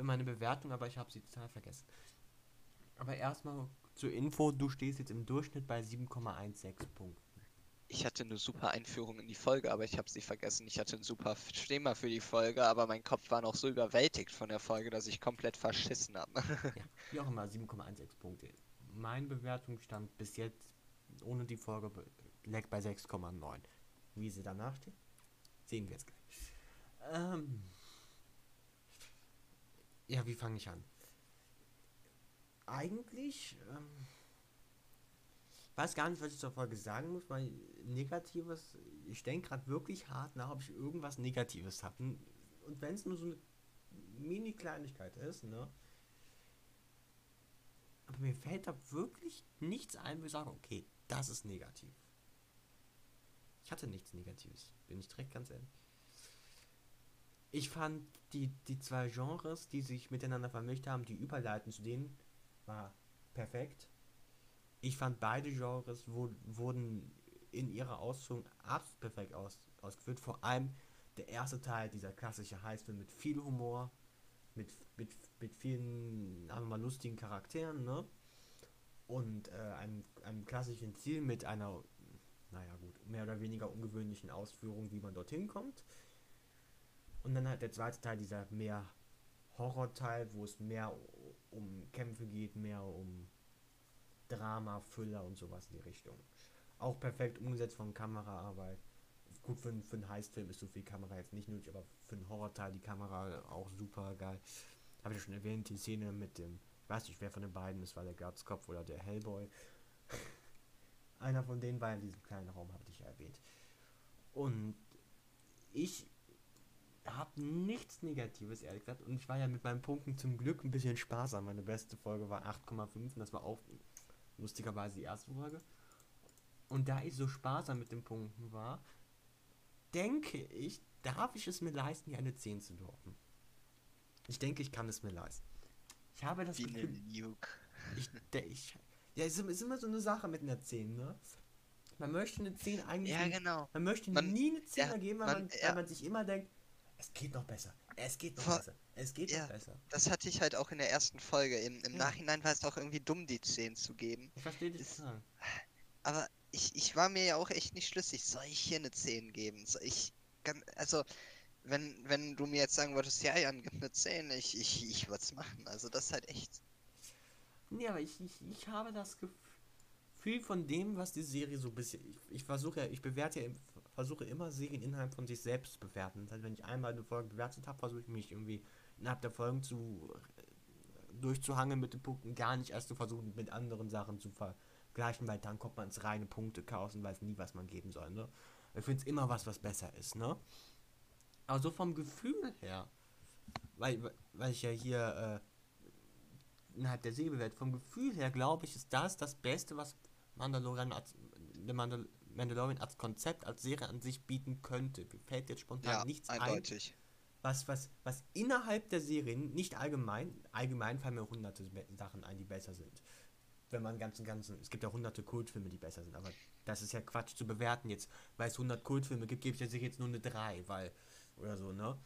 für meine Bewertung, aber ich habe sie total vergessen. Aber erstmal zur Info, du stehst jetzt im Durchschnitt bei 7,16 Punkten. Ich hatte eine super Einführung in die Folge, aber ich habe sie vergessen. Ich hatte ein super Thema für die Folge, aber mein Kopf war noch so überwältigt von der Folge, dass ich komplett verschissen habe. Ja, wie auch immer, 7,16 Punkte. Meine Bewertung stand bis jetzt ohne die Folge lag bei 6,9. Wie sie danach steht, sehen wir jetzt gleich. Ähm, ja, wie fange ich an? Eigentlich, ähm, weiß gar nicht, was ich zur Folge sagen muss, weil Negatives, ich denke gerade wirklich hart nach, ob ich irgendwas Negatives habe. Und wenn es nur so eine Mini-Kleinigkeit ist, ne? Aber mir fällt da wirklich nichts ein, wo ich sage, okay, das ist negativ. Ich hatte nichts Negatives, bin ich direkt ganz ehrlich. Ich fand die, die zwei Genres, die sich miteinander vermischt haben, die überleiten zu denen, war perfekt. Ich fand beide Genres wo, wurden in ihrer Ausführung absolut perfekt aus, ausgeführt. Vor allem der erste Teil, dieser klassische Heißfilm mit viel Humor, mit, mit, mit vielen, sagen mal, lustigen Charakteren, ne? Und äh, einem, einem klassischen Ziel mit einer, naja gut, mehr oder weniger ungewöhnlichen Ausführung, wie man dorthin kommt. Und dann halt der zweite Teil, dieser mehr Horror-Teil, wo es mehr um Kämpfe geht, mehr um Drama, Füller und sowas in die Richtung. Auch perfekt umgesetzt von Kameraarbeit. Gut, für, für einen Heistfilm ist so viel Kamera jetzt nicht nötig, aber für einen Horrorteil die Kamera auch super geil. Habe ich schon erwähnt, die Szene mit dem, weiß nicht, wer von den beiden es war, der Glatzkopf oder der Hellboy. Einer von denen war in diesem kleinen Raum, habe ich ja erwähnt. Und ich habe nichts Negatives, ehrlich gesagt. Und ich war ja mit meinen Punkten zum Glück ein bisschen sparsam. Meine beste Folge war 8,5 und das war auch lustigerweise die erste Folge. Und da ich so sparsam mit den Punkten war, denke ich, darf ich es mir leisten, hier eine 10 zu droppen. Ich denke, ich kann es mir leisten. Ich habe das eine Gefühl, ich, der, ich, ja, es ist, immer so eine Sache mit einer 10, ne? Man möchte eine 10 eigentlich, Ja, genau. man möchte Man- nie eine 10 ja, geben, weil man- man, ja. weil man sich immer denkt, es geht noch besser, es geht noch Vor- besser, es geht ja. noch besser. Das hatte ich halt auch in der ersten Folge. Im, im Ja. Nachhinein war es auch irgendwie dumm, die 10 zu geben. Ich verstehe dich Ist-. Aber ich, ich war mir ja auch echt nicht schlüssig. Soll ich hier eine 10 geben? Soll ich. Also, wenn, wenn du mir jetzt sagen würdest, ja, Jan, gib eine 10, ich, ich, ich würde es machen. Also, das ist halt echt. Nee, aber ich, ich, ich habe das Gefühl von dem, was die Serie so ein bisschen. Ich, ich versuche ja, ich bewerte ja, versuche immer Serien innerhalb von sich selbst zu bewerten. Das heißt, wenn ich einmal eine Folge bewertet habe, versuche ich mich irgendwie innerhalb der Folgen zu äh, durchzuhangeln mit den Punkten, gar nicht erst zu versuchen, mit anderen Sachen zu vergleichen, weil dann kommt man ins reine Punkte-Chaos und weiß nie, was man geben soll, ne? Ich finde es immer was, was besser ist, ne? Aber so vom Gefühl her, weil, weil ich ja hier äh, innerhalb der Serie bewerte, vom Gefühl her glaube ich, ist das das Beste, was Mandalorian als, der Mandal Mandalorian als Konzept, als Serie an sich bieten könnte. Mir fällt jetzt spontan Ja, nichts ein, eindeutig. was, was, was innerhalb der Serien, nicht allgemein, allgemein fallen mir hunderte Sachen ein, die besser sind. Wenn man ganzen, ganzen, es gibt ja hunderte Kultfilme, die besser sind, aber das ist ja Quatsch zu bewerten jetzt. Weil es 100 Kultfilme gibt, gebe ich Serie jetzt nur eine 3, weil, oder so, ne?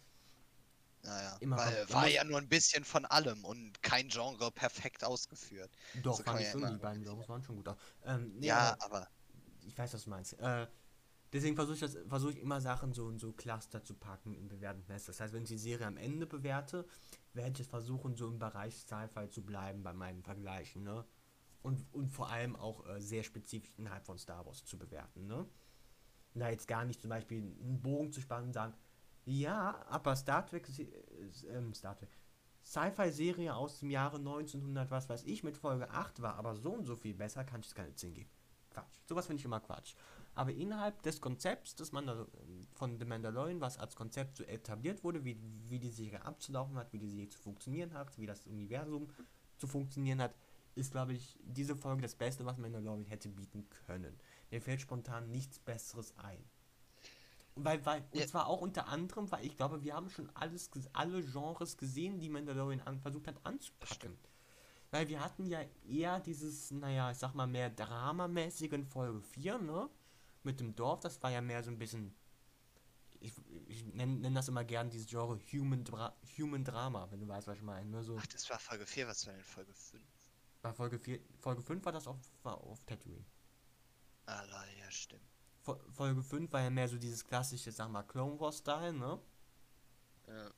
Naja, Immer weil kommt- war muss- ja nur ein bisschen von allem und kein Genre perfekt ausgeführt. Doch, So fand ich ja schon, immer die beiden Genres waren schon gut. Ähm, nee, ja, aber aber ich weiß, was du meinst. Äh, deswegen versuche ich, versuche ich immer Sachen so in so Cluster zu packen im bewährten Nest. Das heißt, wenn ich die Serie am Ende bewerte, werde ich es versuchen, so im Bereich Sci-Fi zu bleiben bei meinen Vergleichen, ne? Und, und vor allem auch äh, sehr spezifisch innerhalb von Star Wars zu bewerten, ne? Und Da jetzt gar nicht zum Beispiel einen Bogen zu spannen und sagen, ja, aber Star Trek, äh, Star Trek, Sci-Fi-Serie aus dem Jahre 1900, was weiß ich, mit Folge 8 war, aber so und so viel besser, kann ich es keine 10 geben. Quatsch. Sowas finde ich immer Quatsch. Aber innerhalb des Konzepts des Mandal von The Mandalorian, was als Konzept so etabliert wurde, wie, wie die Serie abzulaufen hat, wie die Serie zu funktionieren hat, wie das Universum zu funktionieren hat, ist, glaube ich, diese Folge das Beste, was Mandalorian hätte bieten können. Mir fällt spontan nichts Besseres ein. Weil, weil, und Ja. zwar auch unter anderem, weil ich glaube, wir haben schon alles, alle Genres gesehen, die Mandalorian an, versucht hat anzupacken. Weil wir hatten ja eher dieses, naja, ich sag mal, mehr Dramamäßige in Folge 4, ne? Mit dem Dorf, das war ja mehr so ein bisschen. Ich, ich nenne nenn das immer gern dieses Genre Human, Dra Human Drama, wenn du weißt, was ich meine. Ne? So, ach, das war Folge 4, was war denn Folge 5? bei Folge 4, Folge 5 war das auf, war auf Tatooine. Ah, ja, stimmt. Fo- Folge 5 war ja mehr so dieses klassische, sag mal, Clone Wars Style, ne? Ja.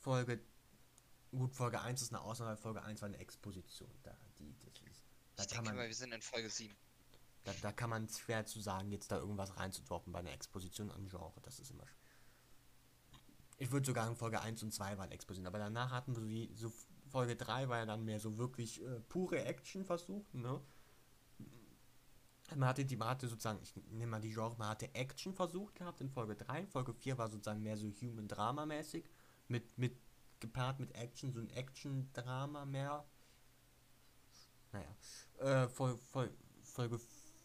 Folge. Gut, Folge 1 ist eine Ausnahme, Folge 1 war eine Exposition. Da, die, das ist, da, Ich kann man, mal, wir sind in Folge 7. da, da kann man schwer zu sagen, jetzt da irgendwas reinzudroppen bei einer Exposition an Genre. Das ist immer. Ich würde sogar sagen, Folge 1 und 2 waren Exposition, aber danach hatten wir so, die, so Folge 3 war ja dann mehr so wirklich äh, pure Action versucht, ne? Man hatte die man hatte sozusagen, ich nehme mal die Genre, man hatte Action versucht gehabt in Folge 3, Folge 4 war sozusagen mehr so Human Drama mäßig, mit, mit gepaart mit Action, so ein Action-Drama mehr. Naja. Äh, Fol Fol Folge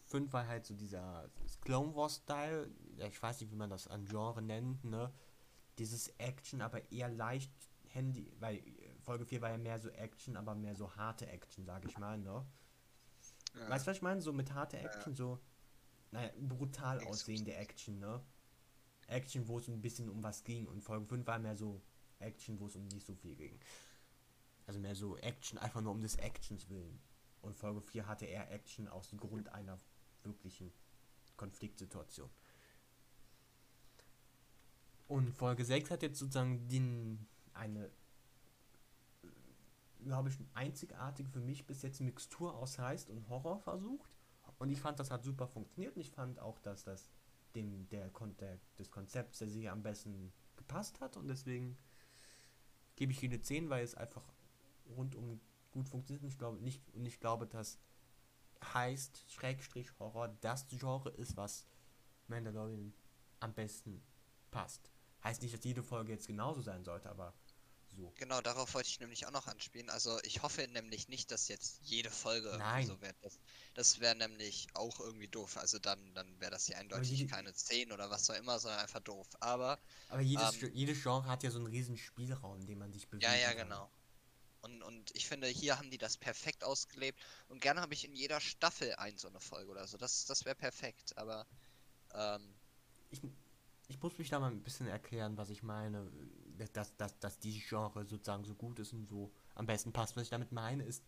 5 war halt so dieser Clone Wars-Style, ja, ich weiß nicht, wie man das an Genre nennt, ne? Dieses Action, aber eher leicht Handy, weil äh, Folge 4 war ja mehr so Action, aber mehr so harte Action, sag ich mal, ne? Ja. Weißt du, was ich meine? So mit harter Action, so, naja, brutal aussehende Action, ne? Action, wo es ein bisschen um was ging. Und Folge 5 war mehr so Action, wo es um nicht so viel ging. Also mehr so Action, einfach nur um des Actions willen. Und Folge 4 hatte eher Action aus dem Grund einer wirklichen Konfliktsituation. Und Folge 6 hat jetzt sozusagen den, eine glaube ich, einzigartige für mich bis jetzt Mixtur aus Heist und Horror versucht. Und ich fand, das hat super funktioniert und ich fand auch, dass das dem der, der des Konzepts der Serie am besten gepasst hat und deswegen gebe ich hier eine 10, weil es einfach rundum gut funktioniert. Und ich glaube nicht und ich glaube, dass heißt Schrägstrich Horror das Genre ist, was Mandalorian am besten passt. Heißt nicht, dass jede Folge jetzt genauso sein sollte, aber so. Genau, darauf wollte ich nämlich auch noch anspielen. Also ich hoffe nämlich nicht, dass jetzt jede Folge Nein. so wird. Das, das wäre nämlich auch irgendwie doof. Also dann, dann wäre das hier eindeutig jede- keine 10 oder was auch immer, sondern einfach doof. Aber Aber jedes, Ähm, jedes Genre hat ja so einen riesen Spielraum, dem man sich bewegt. ja, ja, genau. Und, und ich finde, hier haben die das perfekt ausgelebt. Und gerne habe ich in jeder Staffel ein so eine Folge oder so. Das, das wäre perfekt. Aber ähm, Ich, ich muss mich da mal ein bisschen erklären, was ich meine, dass, dass, dass die Genre sozusagen so gut ist und so am besten passt. Was ich damit meine, ist,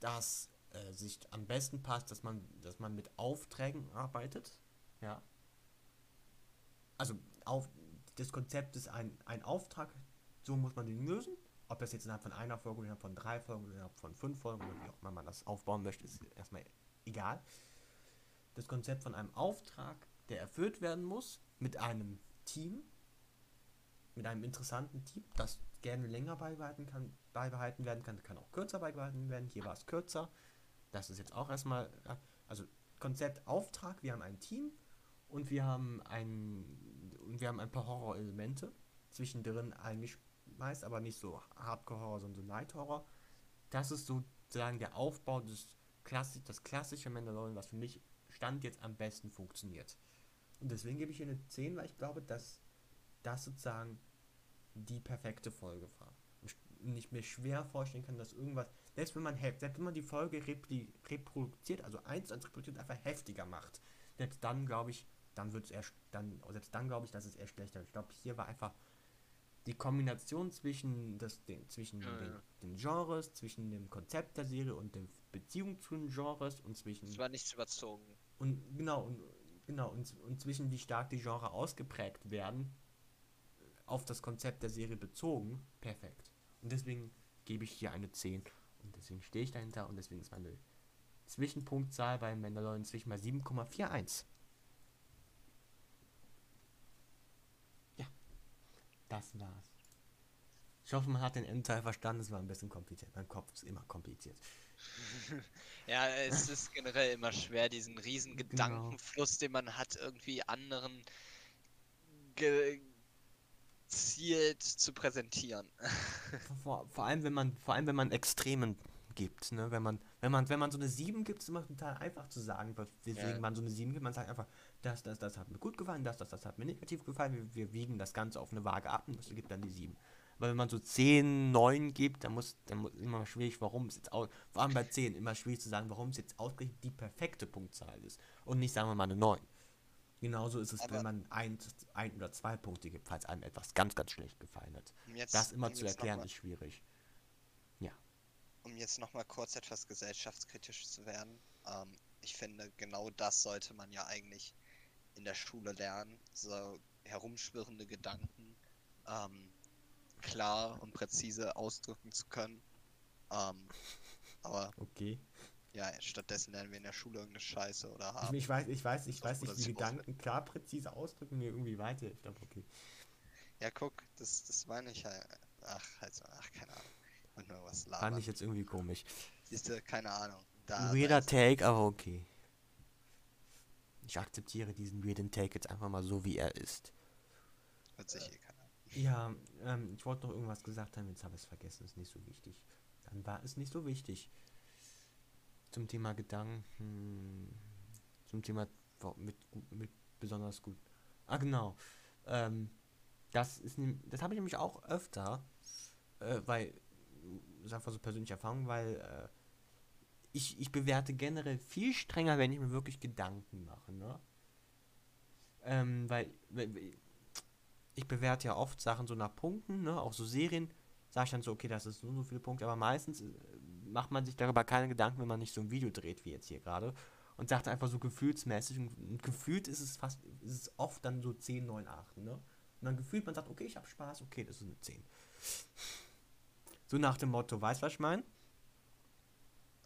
dass äh, sich am besten passt, dass man, dass man mit Aufträgen arbeitet. Ja. Also auf, das Konzept ist ein, ein Auftrag, so muss man den lösen. Ob das jetzt innerhalb von einer Folge innerhalb von drei Folgen innerhalb von fünf Folgen oder wie auch immer man das aufbauen möchte, ist erstmal egal. Das Konzept von einem Auftrag, der erfüllt werden muss, mit einem Team, mit einem interessanten Team, das gerne länger beibehalten, kann, beibehalten werden kann, kann auch kürzer beibehalten werden. Hier war es kürzer. Das ist jetzt auch erstmal, also Konzept Auftrag, wir haben ein Team und wir haben ein, und wir haben ein paar Horror-Elemente, zwischendrin eingeschmeißt, aber nicht so Hardcore-Horror, sondern so Night-Horror. Das ist sozusagen der Aufbau des Klassi das klassische Mandalorian, was für mich Stand jetzt am besten funktioniert. Und deswegen gebe ich hier eine 10, weil ich glaube, dass das sozusagen die perfekte Folge war. Und ich mir schwer vorstellen kann, dass irgendwas, selbst wenn man, hef- selbst wenn man die Folge repli reproduziert, also eins als reproduziert, einfach heftiger macht, selbst dann glaube ich, dann wird es erst, dann, selbst dann glaube ich, dass es eher schlechter wird. Ich glaube, hier war einfach die Kombination zwischen, das, den, zwischen Ja, den, ja. den Genres, zwischen dem Konzept der Serie und der Beziehung zu den Genres und zwischen es war nichts überzogen. und genau, und, genau, und, und zwischen wie stark die Genre ausgeprägt werden, auf das Konzept der Serie bezogen, perfekt. Und deswegen gebe ich hier eine 10. Und deswegen stehe ich dahinter und deswegen ist meine Zwischenpunktzahl bei Mandalorian zwischen mal 7,41. Ja, das war's. Ich hoffe, man hat den Endteil verstanden. Es war ein bisschen kompliziert. Mein Kopf ist immer kompliziert. Ja, es ist generell immer schwer, diesen riesen Genau. Gedankenfluss, den man hat, irgendwie anderen gezielt zu präsentieren. Vor, vor allem, wenn man, vor allem, wenn man Extremen gibt, ne? Wenn man, wenn man, wenn man so eine 7 gibt, ist immer total einfach zu sagen, weswegen Ja. man so eine 7 gibt. Man sagt einfach, das, das, das hat mir gut gefallen, das, das, das hat mir negativ gefallen. Wir, wir wiegen das Ganze auf eine Waage ab und das gibt dann die 7. Aber wenn man so 10, 9 gibt, dann muss, dann muss immer schwierig, warum es jetzt aus, vor allem bei 10, immer schwierig zu sagen, warum es jetzt ausgerechnet die perfekte Punktzahl ist. Und nicht, sagen wir mal, eine 9. Genauso ist es, Aber- wenn man ein, ein oder zwei Punkte gibt, falls einem etwas ganz, ganz schlecht gefallen hat. Um jetzt, Das immer um zu erklären ist schwierig. mal, um jetzt nochmal kurz etwas gesellschaftskritisch zu werden. Ähm, ich finde, genau das sollte man ja eigentlich in der Schule lernen. So herumschwirrende Gedanken ähm, klar und präzise ausdrücken zu können. Ähm, aber Okay. Ja, stattdessen lernen wir in der Schule irgendeine Scheiße oder Ich, haben. ich weiß, ich weiß, ich weiß nicht, wie Gedanken klar präzise ausdrücken mir irgendwie weiterhilft, aber okay. Ja, guck, das, das meine ich halt. Ach, also, ach, keine Ahnung. Und nur was Fand labern. ich jetzt irgendwie komisch. Siehste, keine Ahnung. Da, weirder Take, aber okay. Ich akzeptiere diesen weirden Take jetzt einfach mal so, wie er ist. Hört sich eh keiner. Ja, ähm, ich wollte noch irgendwas gesagt haben, jetzt habe ich es vergessen, ist nicht so wichtig. Dann war es nicht so wichtig. Zum Thema Gedanken, zum Thema mit, mit besonders gut. Ah, genau. Ähm, das ist, das habe ich nämlich auch öfter, äh, weil, das ist einfach so persönliche Erfahrung, weil äh, ich, ich bewerte generell viel strenger, wenn ich mir wirklich Gedanken mache, ne? Ähm, weil, ich bewerte ja oft Sachen so nach Punkten, ne? Auch so Serien, sage ich dann so, okay, das ist so, so viele Punkte, aber meistens äh, macht man sich darüber keine Gedanken, wenn man nicht so ein Video dreht, wie jetzt hier gerade. Und sagt einfach so gefühlsmäßig und, gefühlt ist es fast, ist es oft dann so 10, 9, 8, ne? Und dann gefühlt man sagt, okay, ich habe Spaß, okay, das ist eine 10. So nach dem Motto, weißt du, was ich meine?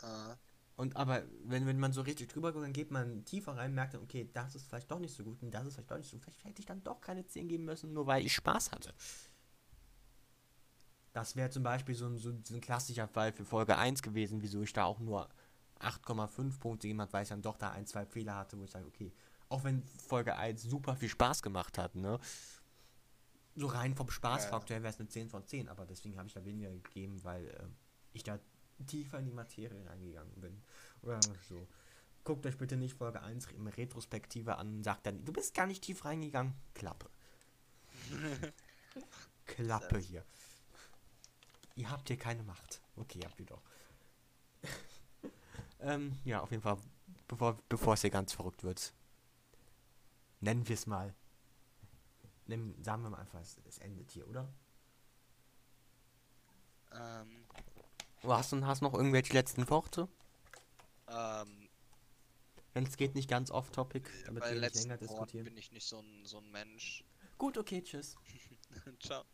Äh, Und aber, wenn, wenn man so richtig drüber geht, dann geht man tiefer rein, merkt dann, okay, das ist vielleicht doch nicht so gut und das ist vielleicht doch nicht so gut. Vielleicht hätte ich dann doch keine 10 geben müssen, nur weil ich Spaß hatte. Das wäre zum Beispiel so ein, so, ein klassischer Fall für Folge 1 gewesen, wieso ich da auch nur 8,5 Punkte gegeben habe, weil ich dann doch da ein, zwei Fehler hatte, wo ich sage, okay, auch wenn Folge 1 super viel Spaß gemacht hat, ne? So rein vom Spaßfaktor wäre es eine 10 von 10, aber deswegen habe ich da weniger gegeben, weil äh, ich da tiefer in die Materie reingegangen bin. Oder so. Guckt euch bitte nicht Folge 1 im Retrospektive an und sagt dann, du bist gar nicht tief reingegangen. Klappe. Klappe hier. Ihr habt hier keine Macht. Okay, habt ihr doch. ähm, ja, auf jeden Fall, bevor, bevor es hier ganz verrückt wird, nennen wir es mal. Nennen, sagen wir mal einfach, es, es endet hier, oder? ähm, Du hast, und hast noch irgendwelche letzten Worte? ähm, Wenn es geht, nicht ganz off-topic, damit wir nicht länger Worten diskutieren. bin ich nicht so ein, so ein Mensch. Gut, okay, tschüss. Ciao.